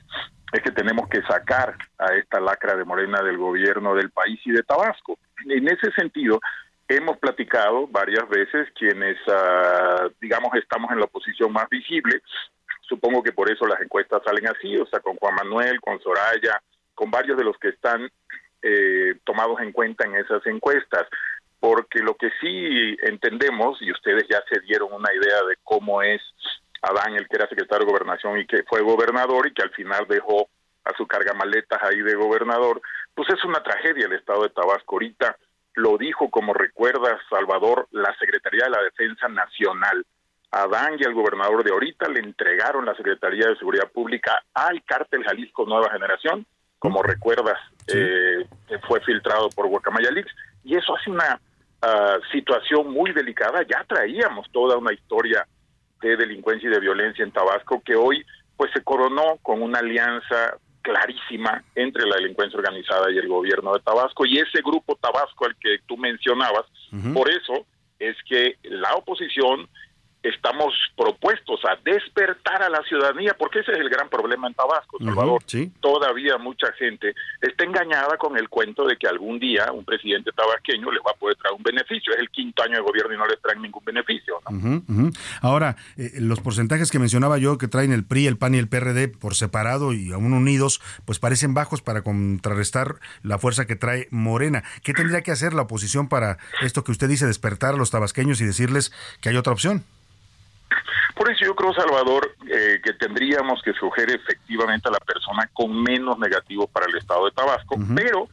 es que tenemos que sacar a esta lacra de Morena del gobierno del país y de Tabasco. En ese sentido, hemos platicado varias veces quienes, ah, digamos, estamos en la oposición más visible, Supongo que por eso las encuestas salen así, o sea, con Juan Manuel, con Soraya, con varios de los que están eh, tomados en cuenta en esas encuestas. Porque lo que sí entendemos, y ustedes ya se dieron una idea de cómo es Adán, el que era secretario de gobernación y que fue gobernador y que al final dejó a su carga maletas ahí de gobernador, pues es una tragedia el estado de Tabasco ahorita. Lo dijo, como recuerda Salvador, la Secretaría de la Defensa Nacional. Adán y al gobernador de ahorita le entregaron la Secretaría de Seguridad Pública al cártel Jalisco Nueva Generación, como recuerdas, eh, fue filtrado por Guacamaya Leaks, y eso hace una ah, situación muy delicada. Ya traíamos toda una historia de delincuencia y de violencia en Tabasco que hoy pues se coronó con una alianza clarísima entre la delincuencia organizada y el gobierno de Tabasco y ese grupo Tabasco al que tú mencionabas, por eso es que la oposición estamos propuestos a despertar a la ciudadanía, porque ese es el gran problema en Tabasco, Salvador. Todavía mucha gente está engañada con el cuento de que algún día un presidente tabasqueño les va a poder traer un beneficio. Es el quinto año de gobierno y no les traen ningún beneficio. Ujú. Ahora, eh, los porcentajes que mencionaba yo que traen el PRI, el PAN y el PRD por separado y aún unidos, pues parecen bajos para contrarrestar la fuerza que trae Morena. ¿Qué tendría que hacer la oposición para esto que usted dice, despertar a los tabasqueños y decirles que hay otra opción? Por eso yo creo, Salvador, eh, que tendríamos que escoger efectivamente a la persona con menos negativos para el Estado de Tabasco, pero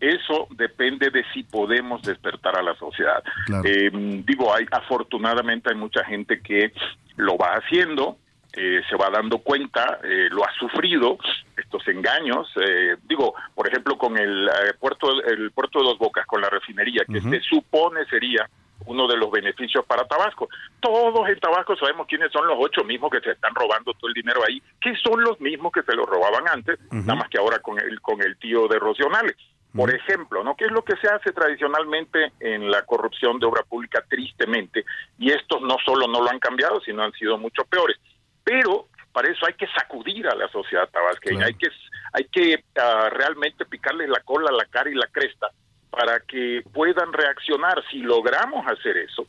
eso depende de si podemos despertar a la sociedad. Eh, digo, hay afortunadamente hay mucha gente que lo va haciendo, eh, se va dando cuenta, eh, lo ha sufrido estos engaños. eh, digo, por ejemplo, con el eh, puerto el puerto de Dos Bocas, con la refinería, que se supone sería uno de los beneficios para Tabasco. Todos en Tabasco sabemos quiénes son los ocho mismos que se están robando todo el dinero ahí, que son los mismos que se lo robaban antes, nada más que ahora con el con el tío de Rocionales. Por ejemplo, ¿no? ¿Qué es lo que se hace tradicionalmente en la corrupción de obra pública tristemente? Y estos no solo no lo han cambiado, sino han sido mucho peores. Pero para eso hay que sacudir a la sociedad tabasqueña, hay que hay que ah, realmente picarles la cola, la cara y la cresta para que puedan reaccionar. Si logramos hacer eso,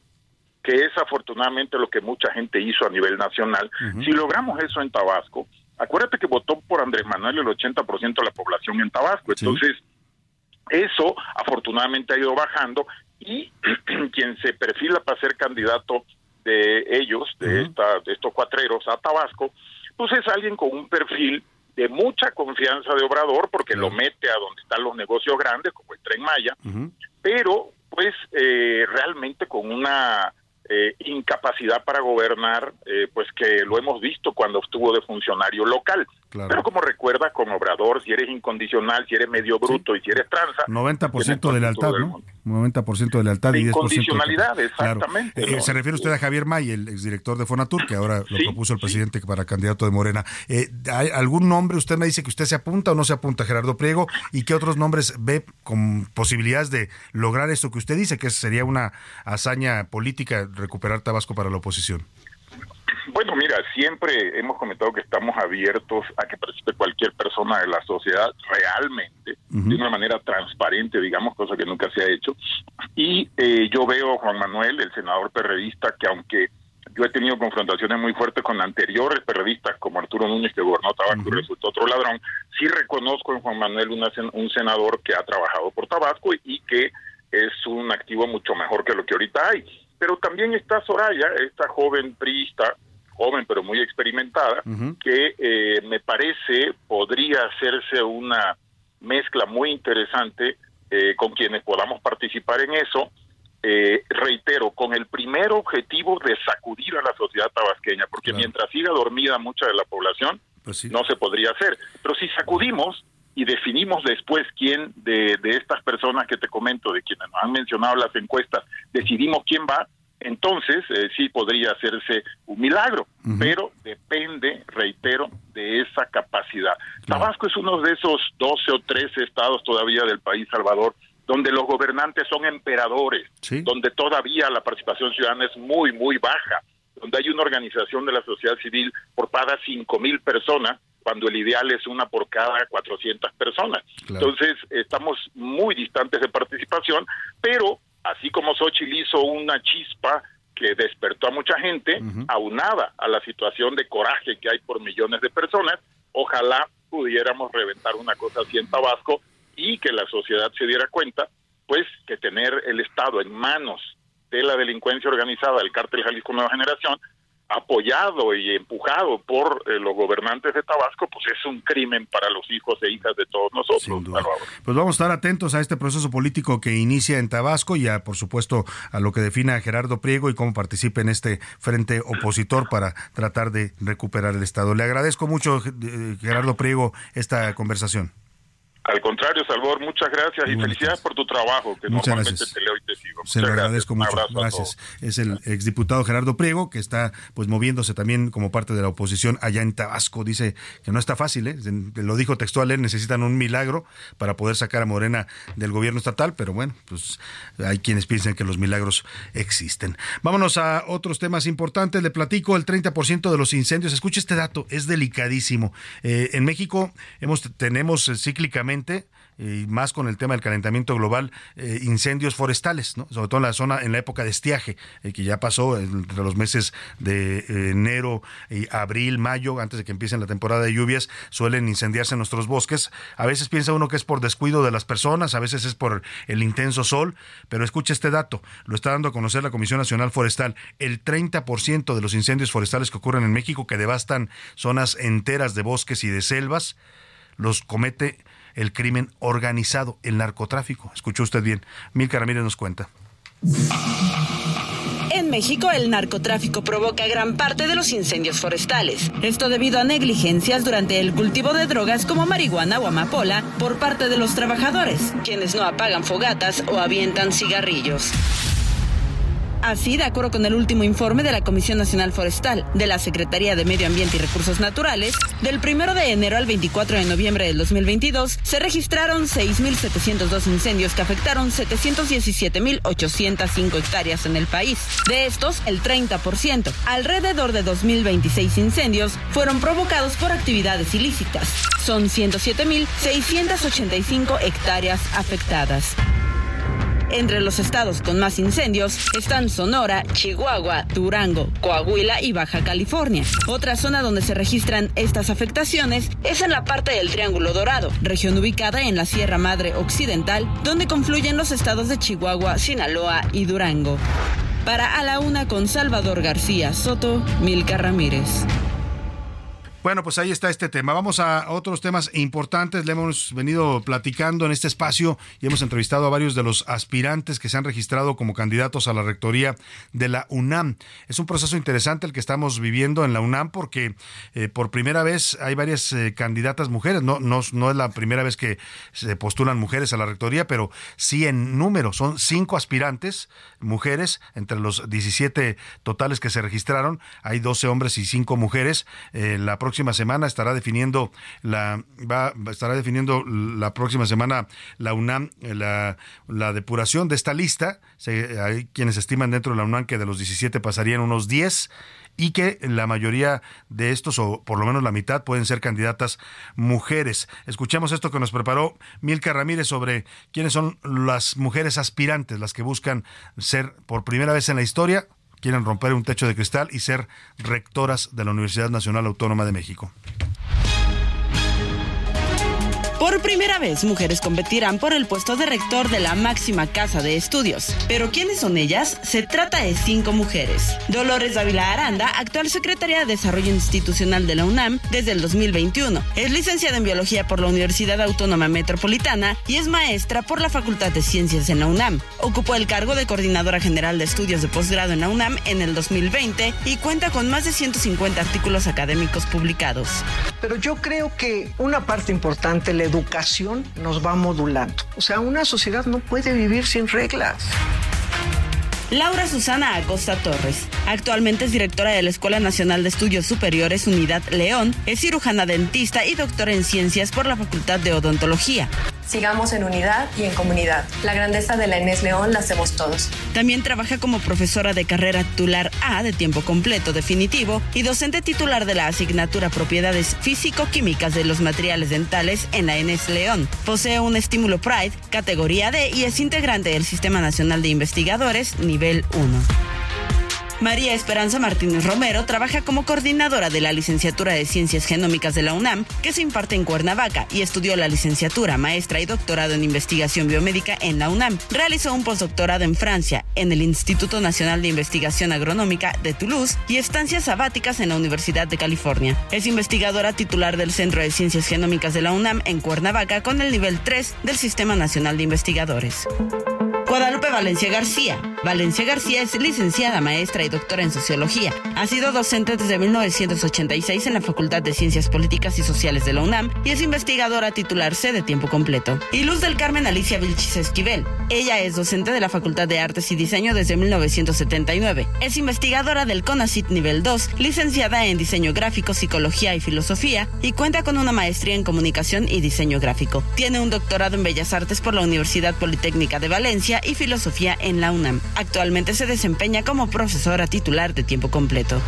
que es afortunadamente lo que mucha gente hizo a nivel nacional, si logramos eso en Tabasco, acuérdate que votó por Andrés Manuel el 80% de la población en Tabasco, entonces eso afortunadamente ha ido bajando y quien se perfila para ser candidato de ellos, de, esta, de estos cuatreros a Tabasco, pues es alguien con un perfil de mucha confianza de Obrador porque lo mete a donde están los negocios grandes, como el Tren Maya, pero pues eh, realmente con una eh, incapacidad para gobernar, eh, pues que lo hemos visto cuando estuvo de funcionario local. Pero como recuerda, con Obrador, si eres incondicional, si eres medio bruto y si eres tranza, 90% de lealtad, ¿no? 90% de lealtad y 10% de incondicionalidad, Claro. exactamente. Eh, ¿no? Se refiere usted a Javier May, el exdirector de Fonatur, que ahora lo propuso el presidente para candidato de Morena. Eh, ¿Hay algún nombre? Usted me dice que usted se apunta o no se apunta, Gerardo Priego, y qué otros nombres ve con posibilidades de lograr esto que usted dice, que sería una hazaña política recuperar Tabasco para la oposición. Bueno, mira, siempre hemos comentado que estamos abiertos a que participe cualquier persona de la sociedad realmente, de una manera transparente, digamos, cosa que nunca se ha hecho. Y eh, yo veo a Juan Manuel, el senador perredista, que aunque yo he tenido confrontaciones muy fuertes con anteriores periodistas como Arturo Núñez que gobernó Tabasco y resultó otro ladrón, sí reconozco en Juan Manuel una un senador que ha trabajado por Tabasco y que es un activo mucho mejor que lo que ahorita hay. Pero también está Soraya, esta joven priista, joven pero muy experimentada, que eh, me parece podría hacerse una mezcla muy interesante eh, con quienes podamos participar en eso. Eh, reitero, con el primer objetivo de sacudir a la sociedad tabasqueña, porque mientras siga dormida mucha de la población, no se podría hacer. Pero si sacudimos y definimos después quién de, de estas personas que te comento, de quienes nos han mencionado las encuestas, decidimos quién va, entonces eh, sí podría hacerse un milagro, pero depende, reitero, de esa capacidad. Tabasco es uno de esos 12 o 13 estados todavía del país, Salvador, donde los gobernantes son emperadores, donde todavía la participación ciudadana es muy, muy baja, donde hay una organización de la sociedad civil por cada cinco mil personas, cuando el ideal es una por cada 400 personas. Entonces, estamos muy distantes de participación, pero así como Xochitl hizo una chispa que despertó a mucha gente, aunada a la situación de coraje que hay por millones de personas, ojalá pudiéramos reventar una cosa así en Tabasco y que la sociedad se diera cuenta, pues que tener el Estado en manos de la delincuencia organizada del cártel Jalisco Nueva Generación, apoyado y empujado por eh, los gobernantes de Tabasco, pues es un crimen para los hijos e hijas de todos nosotros. Salvador. Pues vamos a estar atentos a este proceso político que inicia en Tabasco y a, por supuesto, a lo que defina Gerardo Priego y cómo participe en este frente opositor para tratar de recuperar el Estado. Le agradezco mucho, eh, Gerardo Priego, esta conversación. Al contrario, Salvador, muchas gracias y felicidades por tu trabajo, que Muchas normalmente gracias. te leo y te sigo. Se lo gracias. agradezco Un mucho. Gracias. Es el exdiputado Gerardo Priego, que está pues moviéndose también como parte de la oposición allá en Tabasco. Dice que no está fácil, ¿eh? lo dijo textual, él necesitan un milagro para poder sacar a Morena del gobierno estatal, pero bueno, pues hay quienes piensan que los milagros existen. Vámonos a otros temas importantes. Le platico el 30% de los incendios. Escuche este dato, es delicadísimo. Eh, en México hemos, tenemos eh, y más con el tema del calentamiento global, eh, incendios forestales, sobre todo en la zona, en la época de estiaje, eh, que ya pasó entre los meses de eh, enero y abril, mayo, antes de que empiecen la temporada de lluvias, suelen incendiarse nuestros bosques. A veces piensa uno que es por descuido de las personas, a veces es por el intenso sol, pero escuche este dato, lo está dando a conocer la Comisión Nacional Forestal, el 30% de los incendios forestales que ocurren en México, que devastan zonas enteras de bosques y de selvas, los comete el crimen organizado, el narcotráfico. Escuchó usted bien. Milka Ramírez nos cuenta. En México, el narcotráfico provoca gran parte de los incendios forestales. Esto debido a negligencias durante el cultivo de drogas como marihuana o amapola por parte de los trabajadores, quienes no apagan fogatas o avientan cigarrillos. Así, de acuerdo con el último informe de la Comisión Nacional Forestal de la Secretaría de Medio Ambiente y Recursos Naturales, del 1 de enero al 24 de noviembre del 2022 se registraron 6.702 incendios que afectaron 717.805 hectáreas en el país. De estos, el 30%, alrededor de 2.026 incendios, fueron provocados por actividades ilícitas. Son 107.685 hectáreas afectadas. Entre los estados con más incendios están Sonora, Chihuahua, Durango, Coahuila y Baja California. Otra zona donde se registran estas afectaciones es en la parte del Triángulo Dorado, región ubicada en la Sierra Madre Occidental, donde confluyen los estados de Chihuahua, Sinaloa y Durango. Para A la Una con Salvador García Soto, Milka Ramírez. Bueno, pues ahí está este tema. Vamos a otros temas importantes. Le hemos venido platicando en este espacio y hemos entrevistado a varios de los aspirantes que se han registrado como candidatos a la rectoría de la UNAM. Es un proceso interesante el que estamos viviendo en la UNAM porque eh, por primera vez hay varias eh, candidatas mujeres. No, no, no es la primera vez que se postulan mujeres a la rectoría, pero sí en número. Son cinco aspirantes mujeres entre los 17 totales que se registraron. Hay 12 hombres y cinco mujeres. Eh, la próxima semana estará definiendo la va, estará definiendo la próxima semana la UNAM la, la depuración de esta lista. Hay quienes estiman dentro de la UNAM que de los 17 pasarían unos 10 y que la mayoría de estos, o por lo menos la mitad, pueden ser candidatas mujeres. Escuchemos esto que nos preparó Milka Ramírez sobre quiénes son las mujeres aspirantes, las que buscan ser por primera vez en la historia quieren romper un techo de cristal y ser rectoras de la Universidad Nacional Autónoma de México. Por primera vez, mujeres competirán por el puesto de rector de la máxima casa de estudios. ¿Pero quiénes son ellas? Se trata de cinco mujeres. Dolores Dávila Aranda, actual secretaria de Desarrollo Institucional de la UNAM desde el 2021. Es licenciada en Biología por la Universidad Autónoma Metropolitana y es maestra por la Facultad de Ciencias en la UNAM. Ocupó el cargo de Coordinadora General de Estudios de Posgrado en la UNAM en el 2020 y cuenta con más de 150 artículos académicos publicados. Pero yo creo que una parte importante, la educación, nos va modulando. O sea, una sociedad no puede vivir sin reglas. Laura Susana Acosta Torres. Actualmente es directora de la Escuela Nacional de Estudios Superiores Unidad León, es cirujana dentista y doctora en ciencias por la Facultad de Odontología. Sigamos en unidad y en comunidad. La grandeza de la Inés León la hacemos todos. También trabaja como profesora de carrera titular A de tiempo completo definitivo y docente titular de la asignatura Propiedades Físico-Químicas de los Materiales Dentales en la Inés León. Posee un estímulo Pride, categoría D y es integrante del Sistema Nacional de Investigadores, nivel 1. María Esperanza Martínez Romero trabaja como coordinadora de la licenciatura de Ciencias Genómicas de la UNAM, que se imparte en Cuernavaca, y estudió la licenciatura, maestra y doctorado en investigación biomédica en la UNAM. Realizó un postdoctorado en Francia, en el Instituto Nacional de Investigación Agronómica de Toulouse y estancias sabáticas en la Universidad de California. Es investigadora titular del Centro de Ciencias Genómicas de la UNAM en Cuernavaca con el nivel 3 del Sistema Nacional de Investigadores. Guadalupe Valencia García. Valencia García es licenciada, maestra y doctora en sociología. Ha sido docente desde 1986 en la Facultad de Ciencias Políticas y Sociales de la UNAM y es investigadora titular C de tiempo completo. Y Luz del Carmen Alicia Vilchis Esquivel. Ella es docente de la Facultad de Artes y Diseño desde 1979. Es investigadora del CONACIT Nivel 2, licenciada en Diseño Gráfico, Psicología y Filosofía y cuenta con una maestría en Comunicación y Diseño Gráfico. Tiene un doctorado en Bellas Artes por la Universidad Politécnica de Valencia y Filosofía en la UNAM. Actualmente se desempeña como profesora titular de tiempo completo.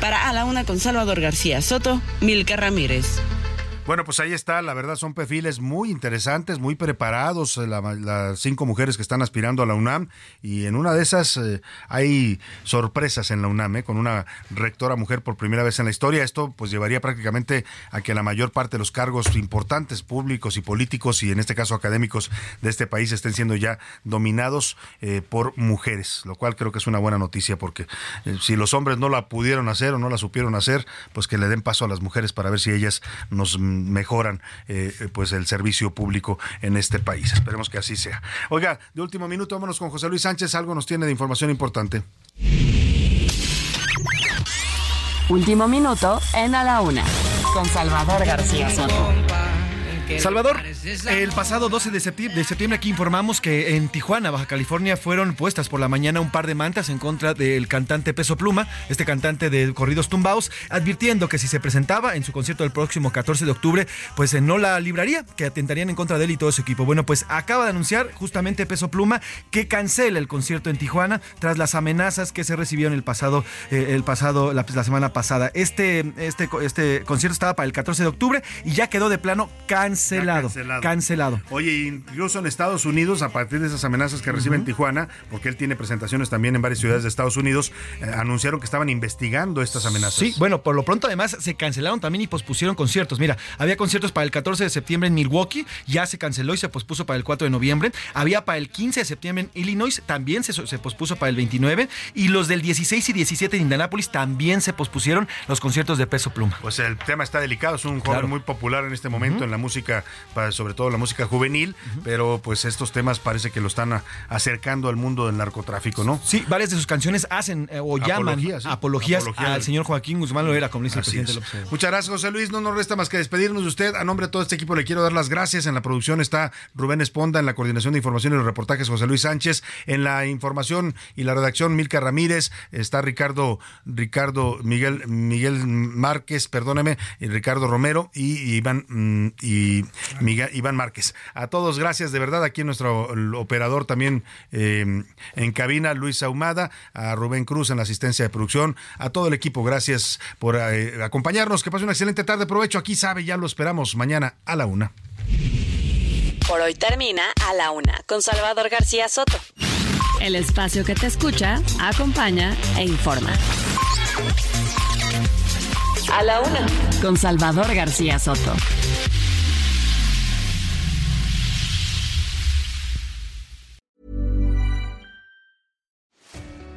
Para A la Una con Salvador García Soto, Milka Ramírez. Bueno, pues ahí está, la verdad son perfiles muy interesantes, muy preparados, eh, la- las cinco mujeres que están aspirando a la UNAM y en una de esas eh, hay sorpresas en la UNAM, eh, con una rectora mujer por primera vez en la historia. Esto pues llevaría prácticamente a que la mayor parte de los cargos importantes públicos y políticos y en este caso académicos de este país estén siendo ya dominados eh, por mujeres, lo cual creo que es una buena noticia porque si los hombres no la pudieron hacer o no la supieron hacer, pues que le den paso a las mujeres para ver si ellas nos mejoran eh, pues el servicio público en este país. Esperemos que así sea. Oiga, de último minuto, vámonos con José Luis Sánchez, algo nos tiene de información importante. Último minuto en A la Una, con Salvador García Soto. Salvador, el pasado 12 de septiembre, de septiembre aquí informamos que en Tijuana, Baja California, fueron puestas por la mañana un par de mantas en contra del cantante Peso Pluma, este cantante de corridos tumbaos, advirtiendo que si se presentaba en su concierto del próximo 14 de octubre, pues eh, no la libraría, que atentarían en contra de él y todo su equipo. Bueno, pues acaba de anunciar justamente Peso Pluma que cancela el concierto en Tijuana tras las amenazas que se recibieron el pasado, eh, el pasado, la, la semana pasada. Este, este, este concierto estaba para el 14 de octubre y ya quedó de plano cancelado. Cancelado. Cancelado. Oye, incluso en Estados Unidos, a partir de esas amenazas que recibe en Tijuana, porque él tiene presentaciones también en varias ciudades de Estados Unidos, eh, anunciaron que estaban investigando estas amenazas. Sí, bueno, por lo pronto además se cancelaron también y pospusieron conciertos. Mira, había conciertos para el 14 de septiembre en Milwaukee, ya se canceló y se pospuso para el 4 de noviembre. Había para el 15 de septiembre en Illinois, también se, se pospuso para el 29. Y los del 16 y 17 en Indianápolis también se pospusieron los conciertos de Peso Pluma. Pues el tema está delicado, es un joven Claro. muy popular en este momento en la música, sobre todo la música juvenil, pero pues estos temas parece que lo están acercando al mundo del narcotráfico, ¿no? Sí, varias de sus canciones hacen eh, o llaman Apologías, sí. apologías Apología al del- señor Joaquín Guzmán Loera, como dice el presidente es. López. Muchas gracias, José Luis. No nos resta más que despedirnos de usted. A nombre de todo este equipo le quiero dar las gracias. En la producción está Rubén Esponda, en la coordinación de información y los reportajes José Luis Sánchez, en la información y la redacción Milka Ramírez, está Ricardo Ricardo Miguel Miguel Márquez, perdóneme, y Ricardo Romero y Iván mm, y Miguel, Iván Márquez. A todos gracias de verdad. Aquí nuestro operador también eh, en cabina Luis Ahumada, a Rubén Cruz en la asistencia de producción, a todo el equipo. Gracias por eh, acompañarnos. Que pase una excelente tarde. Provecho. Aquí sabe, ya lo esperamos mañana a la una. Por hoy termina A la Una, con Salvador García Soto. El espacio que te escucha, acompaña e informa. A la Una, con Salvador García Soto.